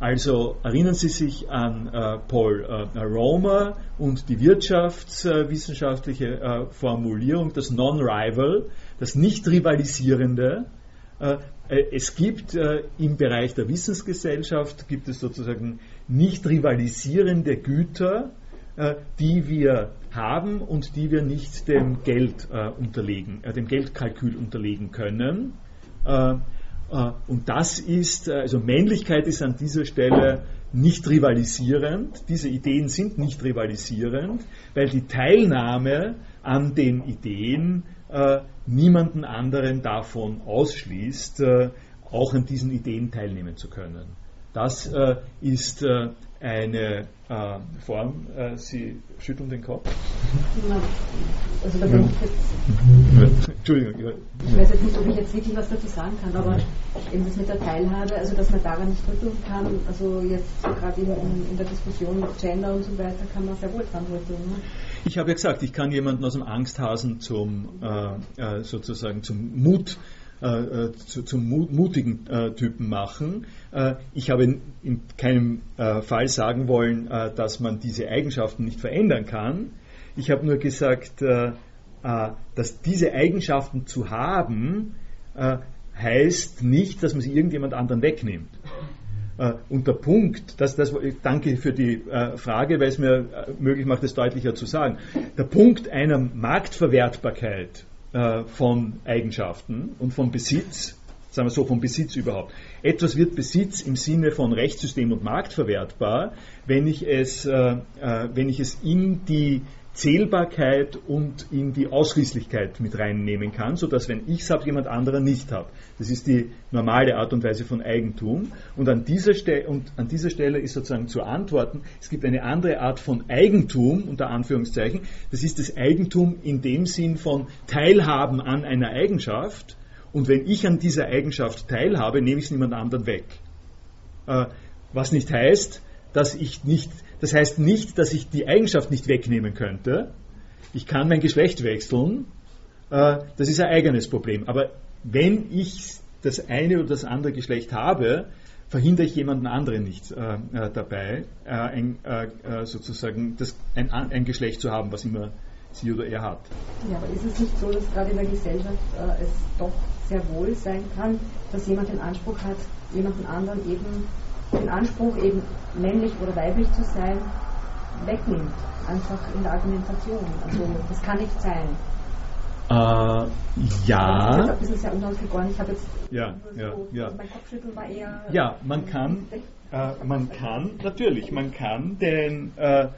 Also erinnern Sie sich an äh, Paul äh, Romer und die wirtschaftswissenschaftliche äh, Formulierung, das Non-Rival, das Nicht-Rivalisierende. Äh, äh, es gibt äh, im Bereich der Wissensgesellschaft gibt es sozusagen nicht rivalisierende Güter, die wir haben und die wir nicht dem Geld unterlegen, dem Geldkalkül unterlegen können. Und das ist, also Männlichkeit ist an dieser Stelle nicht rivalisierend, diese Ideen sind nicht rivalisierend, weil die Teilnahme an den Ideen äh, niemanden anderen davon ausschließt, äh, auch an diesen Ideen teilnehmen zu können. Das äh, ist äh, eine äh, Form, äh, Sie schütteln den Kopf. Also da bin ich jetzt, Entschuldigung. Ich weiß jetzt nicht, ob ich jetzt wirklich was dazu sagen kann, aber eben das mit der Teilhabe, also dass man daran nicht rütteln kann, also jetzt gerade in, in, der Diskussion Gender und so weiter, kann man sehr wohl dran rütteln. Ne? Ich habe ja gesagt, ich kann jemanden aus dem Angsthasen zum äh, äh sozusagen zum Mut äh, äh, zu, zum mutigen Typen machen. Äh, ich habe in, in keinem äh, Fall sagen wollen, dass man diese Eigenschaften nicht verändern kann. Ich habe nur gesagt, dass diese Eigenschaften zu haben, heißt nicht, dass man sie irgendjemand anderen wegnimmt. Äh, und der Punkt, das, das, danke für die äh, Frage, weil es mir äh, möglich macht, es deutlicher zu sagen. Der Punkt einer Marktverwertbarkeit von Eigenschaften und von Besitz, sagen wir so, von Besitz überhaupt. Etwas wird Besitz im Sinne von Rechtssystem und Markt verwertbar, wenn ich es, wenn ich es in die Zählbarkeit und in die Ausschließlichkeit mit reinnehmen kann, sodass wenn ich es habe, jemand anderer nicht hat. Das ist die normale Art und Weise von Eigentum. Und an dieser, und an dieser Stelle ist sozusagen zu antworten, es gibt eine andere Art von Eigentum, unter Anführungszeichen. Das ist das Eigentum in dem Sinn von Teilhaben an einer Eigenschaft. Und wenn ich an dieser Eigenschaft teilhabe, nehme ich es niemand anderen weg. Äh, was nicht heißt, dass ich nicht das heißt nicht, dass ich die Eigenschaft nicht wegnehmen könnte. Ich kann mein Geschlecht wechseln. Äh, das ist ein eigenes Problem. Aber wenn ich das eine oder das andere Geschlecht habe, verhindere ich jemanden anderen nicht äh, dabei, sozusagen das, ein, ein, Geschlecht zu haben, was immer sie oder er hat. Ja, aber ist es nicht so, dass gerade in der Gesellschaft äh, es doch sehr wohl sein kann, dass jemand den Anspruch hat, jemanden anderen eben den Anspruch, eben männlich oder weiblich zu sein, wegnimmt. Einfach in der Argumentation. Also das kann nicht sein. Äh, ja. Das ist ein bisschen sehr unausgegoren. Ich habe jetzt ja, ja, so, ja. mein Kopfschütteln war eher. Ja, man kann, äh, man kann, natürlich, man kann den, äh,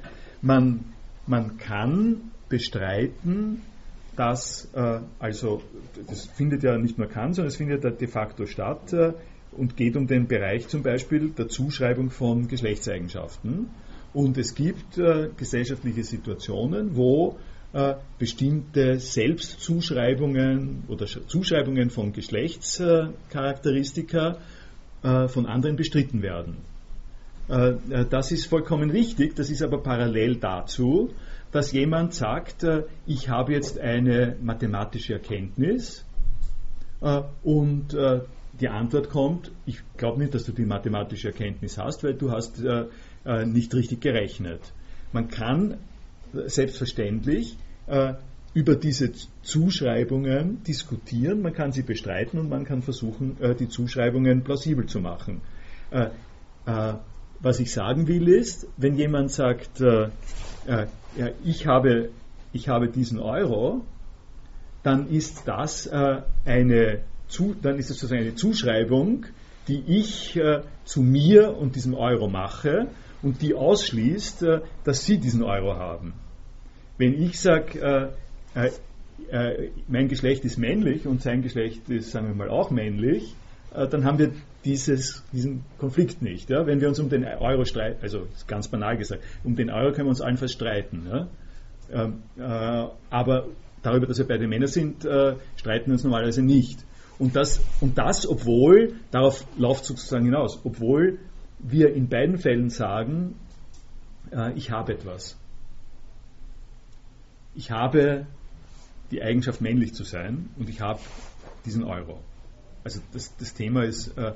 man, man kann bestreiten, dass, äh, also, das findet ja nicht nur kann, sondern es findet ja de facto statt, äh, und geht um den Bereich zum Beispiel der Zuschreibung von Geschlechtseigenschaften. Und es gibt äh, gesellschaftliche Situationen, wo äh, bestimmte Selbstzuschreibungen oder Zuschreibungen von Geschlechtscharakteristika äh, von anderen bestritten werden. Äh, das ist vollkommen richtig, das ist aber parallel dazu, dass jemand sagt, äh, ich habe jetzt eine mathematische Erkenntnis und die Antwort kommt, ich glaube nicht, dass du die mathematische Erkenntnis hast, weil du hast äh, äh, nicht richtig gerechnet. Man kann selbstverständlich äh, über diese Zuschreibungen diskutieren, man kann sie bestreiten und man kann versuchen, äh, die Zuschreibungen plausibel zu machen. Äh, äh, was ich sagen will ist, wenn jemand sagt, ja, ich, habe, ich habe diesen Euro, dann ist das eine zu, dann ist es sozusagen eine Zuschreibung, die ich äh, zu mir und diesem Euro mache und die ausschließt, äh, dass Sie diesen Euro haben. Wenn ich sage, äh, äh, äh, mein Geschlecht ist männlich und sein Geschlecht ist, sagen wir mal, auch männlich, äh, dann haben wir dieses, diesen Konflikt nicht. Ja? Wenn wir uns um den Euro streiten, also ganz banal gesagt, um den Euro können wir uns allenfalls streiten. Ja? Ähm, aber darüber, dass wir beide Männer sind, streiten wir uns normalerweise nicht. Und das, und das, obwohl, darauf läuft sozusagen hinaus, obwohl wir in beiden Fällen sagen, äh, ich habe etwas. Ich habe die Eigenschaft, männlich zu sein und ich habe diesen Euro. Also das, das Thema ist, äh,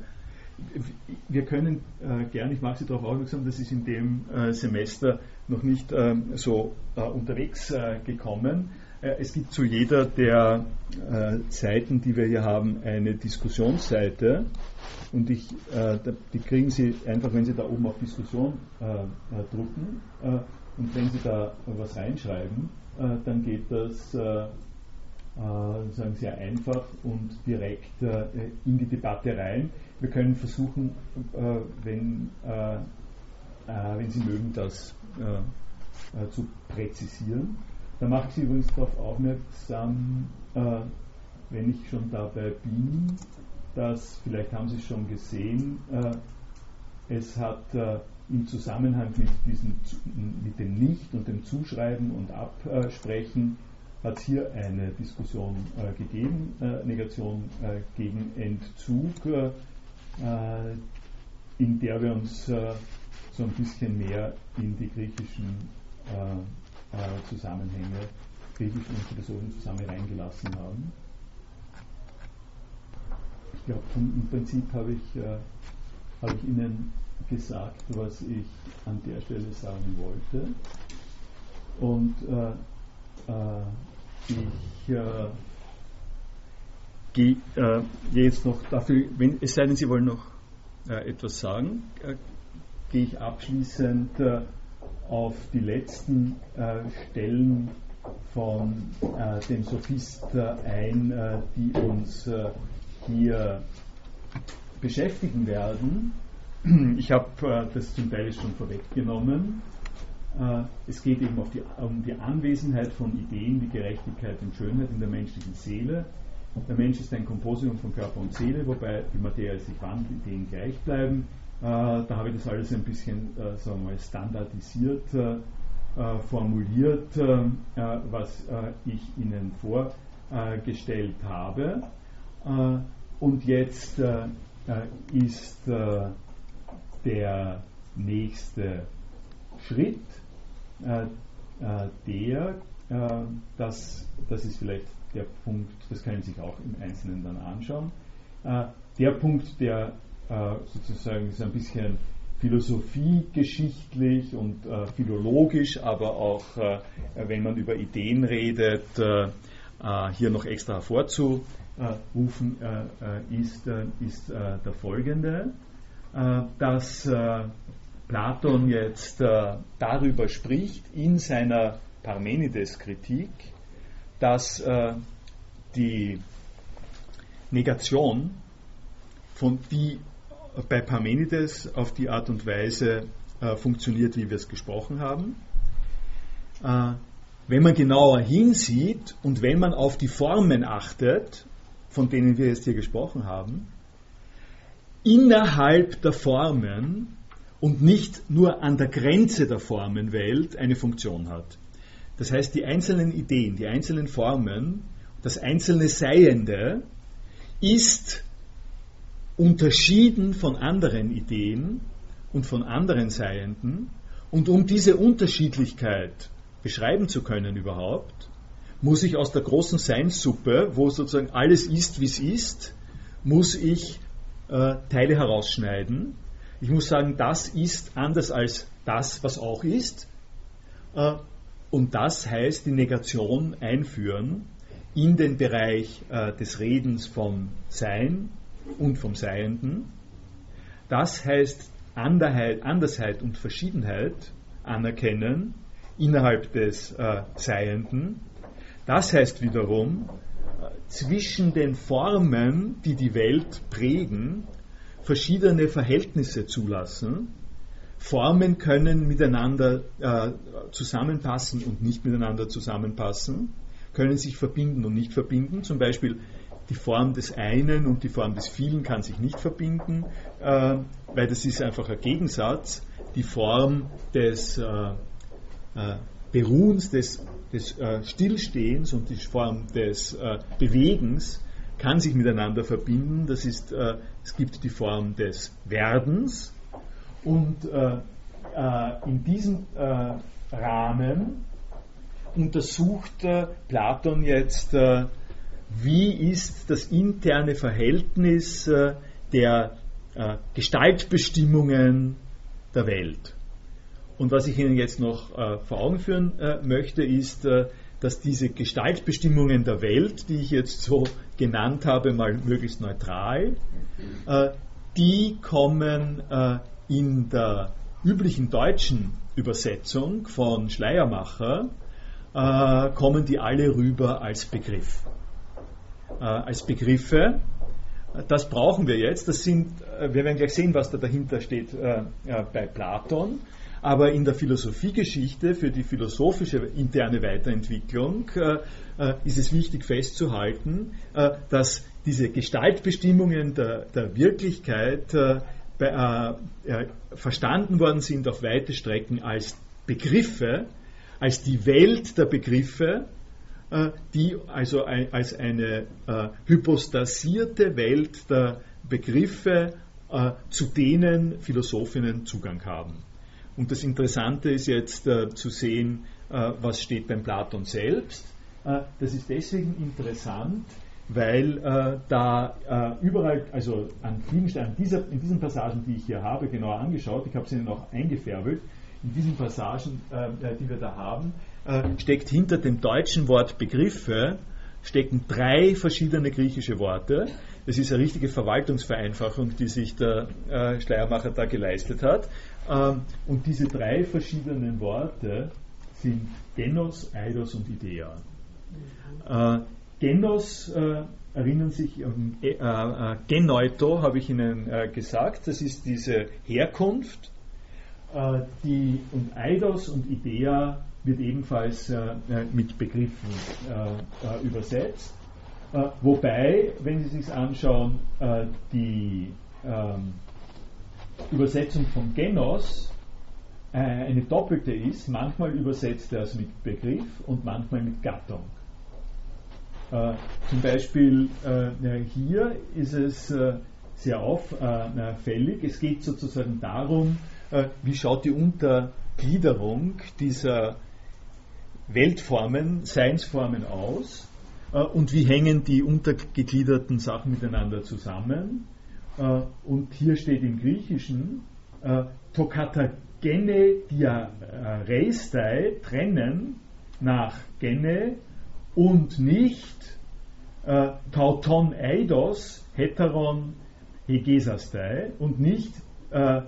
wir können äh, gerne, ich mache Sie darauf aufmerksam, das ist in dem äh, Semester noch nicht ähm, so äh, unterwegs äh, gekommen. Äh, es gibt zu jeder der äh, Seiten, die wir hier haben, eine Diskussionsseite und ich, die kriegen Sie einfach, wenn Sie da oben auf Diskussion äh, und wenn Sie da was reinschreiben, dann geht das sagen sehr einfach und direkt in die Debatte rein. Wir können versuchen, wenn, wenn Sie mögen, das zu präzisieren. Da mache ich Sie übrigens darauf aufmerksam, äh, wenn ich schon dabei bin, dass, vielleicht haben Sie es schon gesehen, äh, es hat äh, im Zusammenhang mit, diesen, mit dem Nicht- und dem Zuschreiben und Absprechen hat es hier eine Diskussion äh, gegeben, äh, Negation äh, gegen Entzug, in der wir uns so ein bisschen mehr in die griechischen äh, Zusammenhänge, griechischen und philosophischen Zusammenhänge reingelassen haben. Ich glaube, im Prinzip habe ich, äh, hab ich Ihnen gesagt, was ich an der Stelle sagen wollte. Und äh, äh, ich äh, gehe äh, jetzt noch dafür, wenn, es sei denn, Sie wollen noch etwas sagen, gehe ich abschließend auf die letzten Stellen von dem Sophist ein, die uns hier beschäftigen werden. Ich habe das zum Teil schon vorweggenommen. Äh, es geht eben die, um die Anwesenheit von Ideen wie Gerechtigkeit und Schönheit in der menschlichen Seele. Der Mensch ist ein Komposium von Körper und Seele, wobei die Materie sich wandelt, Ideen gleich bleiben. Äh, da habe ich das alles ein bisschen äh, sagen wir mal, standardisiert formuliert, was ich Ihnen vorgestellt habe. Und jetzt ist der nächste Schritt äh, äh, der, äh, das, das ist vielleicht der Punkt, das können Sie sich auch im Einzelnen dann anschauen, der Punkt, der sozusagen so ein bisschen philosophiegeschichtlich und äh, philologisch, aber auch äh, wenn man über Ideen redet, äh, hier noch extra hervorzurufen ist, ist der folgende, dass Platon jetzt äh, darüber spricht in seiner Parmenides-Kritik, dass äh, die Negation, von die bei Parmenides auf die Art und Weise äh, funktioniert, wie wir es gesprochen haben. Äh, wenn man genauer hinsieht und wenn man auf die Formen achtet, von denen wir jetzt hier gesprochen haben, innerhalb der Formen und nicht nur an der Grenze der Formenwelt eine Funktion hat. Das heißt, die einzelnen Ideen, die einzelnen Formen, das einzelne Seiende ist unterschieden von anderen Ideen und von anderen Seienden. Und um diese Unterschiedlichkeit beschreiben zu können überhaupt, muss ich aus der großen Seinssuppe, wo sozusagen alles ist, wie es ist, muss ich äh, Teile herausschneiden ich muss sagen, das ist anders als das, was auch ist. Äh, und das heißt die Negation einführen in den Bereich äh, des Redens vom Sein und vom Seienden. Das heißt Anderheit, Andersheit und Verschiedenheit anerkennen innerhalb des äh, Seienden. Das heißt wiederum, zwischen den Formen, die die Welt prägen, verschiedene Verhältnisse zulassen. Formen können miteinander äh, zusammenpassen und nicht miteinander zusammenpassen, können sich verbinden und nicht verbinden. Zum Beispiel die Form des einen und die Form des vielen kann sich nicht verbinden, äh, weil das ist einfach ein Gegensatz. Die Form des äh, äh Beruhens, des, des äh, Stillstehens und die Form des äh, Bewegens kann sich miteinander verbinden. Das ist, es gibt die Form des Werdens und äh, äh, in diesem äh, Rahmen untersucht äh, Platon jetzt, äh, wie ist das interne Verhältnis der Gestaltbestimmungen der Welt. Und was ich Ihnen jetzt noch vor Augen führen möchte, ist, dass diese Gestaltbestimmungen der Welt, die ich jetzt so genannt habe, mal möglichst neutral, äh, die kommen äh, in der üblichen deutschen Übersetzung von Schleiermacher, äh, kommen die alle rüber als Begriff. Äh, als Begriffe. Das brauchen wir jetzt. Das sind, äh, wir werden gleich sehen, was da dahinter steht äh, bei Platon. Aber in der Philosophiegeschichte für die philosophische interne Weiterentwicklung äh, äh, ist es wichtig festzuhalten, äh, dass diese Gestaltbestimmungen der, der Wirklichkeit äh, äh, verstanden worden sind auf weite Strecken als Begriffe, als die Welt der Begriffe, äh, die also ein, als eine hypostasierte Welt der Begriffe, zu denen Philosophinnen Zugang haben. Und das Interessante ist jetzt äh, zu sehen, äh, was steht beim Platon selbst. Äh, das ist deswegen interessant, weil äh, da äh, überall, also an vielen Stellen, dieser, in diesen Passagen, die ich hier habe, genauer angeschaut, ich habe sie Ihnen auch eingefärbelt, in diesen Passagen, äh, die wir da haben, steckt hinter dem deutschen Wort Begriffe, stecken drei verschiedene griechische Worte, das ist eine richtige Verwaltungsvereinfachung, die sich der äh, Schleiermacher da geleistet hat. Ähm, und diese drei verschiedenen Worte sind Genos, Eidos und Idea. Äh, Genos äh, erinnern sich, ähm, äh, äh, Geneuto habe ich Ihnen äh, gesagt, das ist diese Herkunft. Äh, die, und Eidos und Idea wird ebenfalls äh, mit Begriffen übersetzt. wobei, wenn Sie sich anschauen, die ähm, Übersetzung von Genos eine doppelte ist. Manchmal übersetzt er es mit Begriff und manchmal mit Gattung. Äh, zum Beispiel äh, hier ist es äh, sehr auffällig. Es geht sozusagen darum, äh, wie schaut die Untergliederung dieser Weltformen, Seinsformen aus äh, und wie hängen die untergegliederten Sachen miteinander zusammen. Äh, und hier steht im Griechischen Tokatagene diareistei trennen nach Gene und nicht äh, Tauton Eidos heteron hegesastei und nicht äh,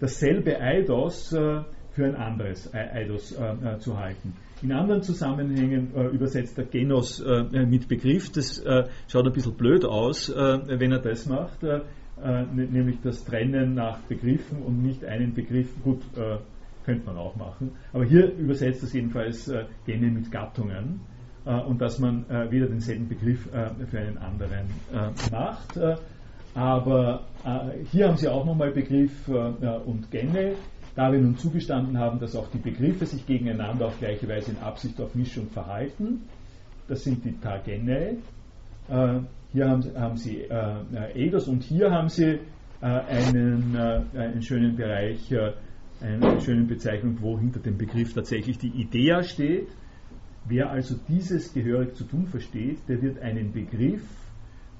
dasselbe Eidos äh, für ein anderes Eidos äh, äh, zu halten. In anderen Zusammenhängen äh, übersetzt der Genos mit Begriff. Das schaut ein bisschen blöd aus, wenn er das macht, nämlich das Trennen nach Begriffen und nicht einen Begriff. Gut, könnte man auch machen. Aber hier übersetzt es jedenfalls Gene mit Gattungen und dass man äh, wieder denselben Begriff äh, für einen anderen macht. aber hier haben Sie auch nochmal Begriff und Gene. Da wir nun zugestanden haben, dass auch die Begriffe sich gegeneinander auf gleiche Weise in Absicht auf Mischung verhalten, das sind die Tagene. hier haben, Sie Edos und hier haben Sie einen, einen schönen Bereich, eine schöne Bezeichnung, wo hinter dem Begriff tatsächlich die Idea steht. Wer also dieses gehörig zu tun versteht, der wird einen Begriff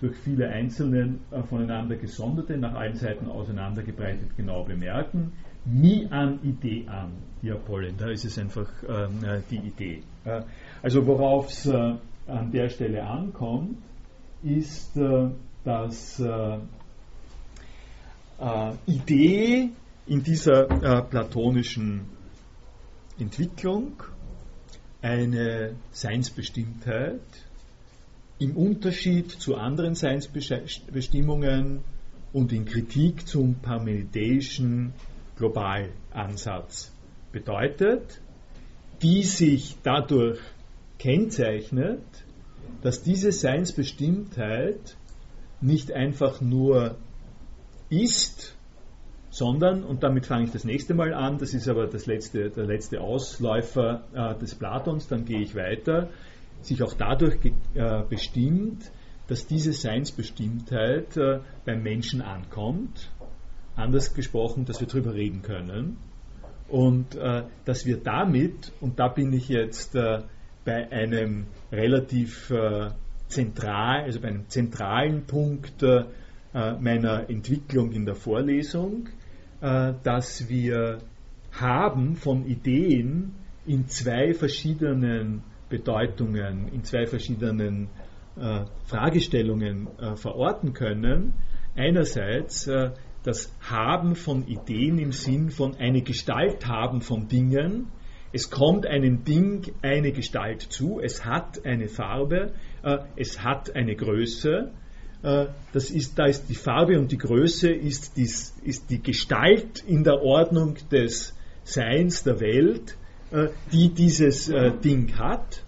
durch viele einzelne äh, voneinander gesonderte, nach allen Seiten auseinandergebreitet genau bemerken. Mi an Idee an, die Apollen, da ist es einfach ähm, äh, die Idee. Äh, also worauf es äh, an der Stelle ankommt, ist, äh, dass äh, Idee in dieser platonischen Entwicklung eine Seinsbestimmtheit im Unterschied zu anderen Seinsbestimmungen und in Kritik zum parmenideischen Globalansatz bedeutet, die sich dadurch kennzeichnet, dass diese Seinsbestimmtheit nicht einfach nur ist, sondern, und damit fange ich das nächste Mal an, das ist aber das letzte, der letzte Ausläufer äh, des Platons, dann gehe ich weiter, sich auch dadurch äh, bestimmt, dass diese Seinsbestimmtheit äh, beim Menschen ankommt, anders gesprochen, dass wir darüber reden können und äh, dass wir damit, und da bin ich jetzt äh, bei einem relativ äh, zentral, also bei einem zentralen Punkt meiner Entwicklung in der Vorlesung, äh, dass wir haben von Ideen in zwei verschiedenen Bedeutungen, in zwei verschiedenen äh, Fragestellungen äh, verorten können. Einerseits äh, das Haben von Ideen im Sinn von eine Gestalt haben von Dingen. Es kommt einem Ding eine Gestalt zu, es hat eine Farbe, äh, es hat eine Größe das ist, da ist die Farbe und die Größe ist die, ist die Gestalt in der Ordnung des Seins der Welt, äh, die dieses äh, Ding hat.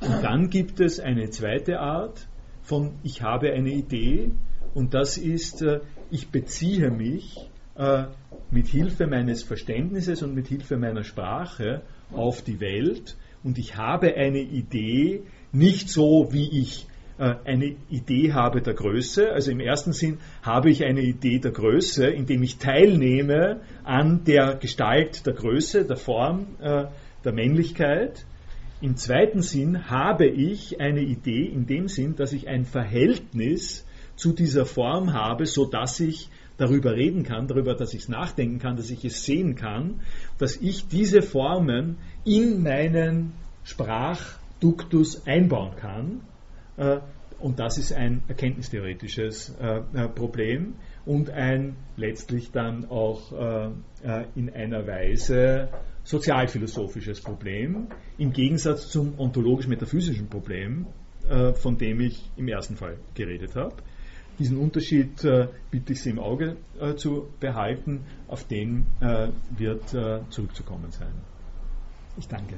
Und dann gibt es eine zweite Art von ich habe eine Idee und das ist, ich beziehe mich mit Hilfe meines Verständnisses und mit Hilfe meiner Sprache auf die Welt und ich habe eine Idee nicht so, wie ich äh, eine Idee habe der Größe. Also im ersten Sinn habe ich eine Idee der Größe, indem ich teilnehme an der Gestalt der Größe, der Form, äh, der Männlichkeit. Im zweiten Sinn habe ich eine Idee in dem Sinn, dass ich ein Verhältnis zu dieser Form habe, so dass ich darüber reden kann, darüber, dass ich es nachdenken kann, dass ich es sehen kann, dass ich diese Formen in meinen Sprachduktus einbauen kann äh, und das ist ein erkenntnistheoretisches äh, Problem und ein letztlich dann auch in einer Weise sozialphilosophisches Problem, im Gegensatz zum ontologisch-metaphysischen Problem, von dem ich im ersten Fall geredet habe. Diesen Unterschied äh, bitte ich Sie im Auge äh, zu behalten, auf den äh, wird zurückzukommen sein. Ich danke.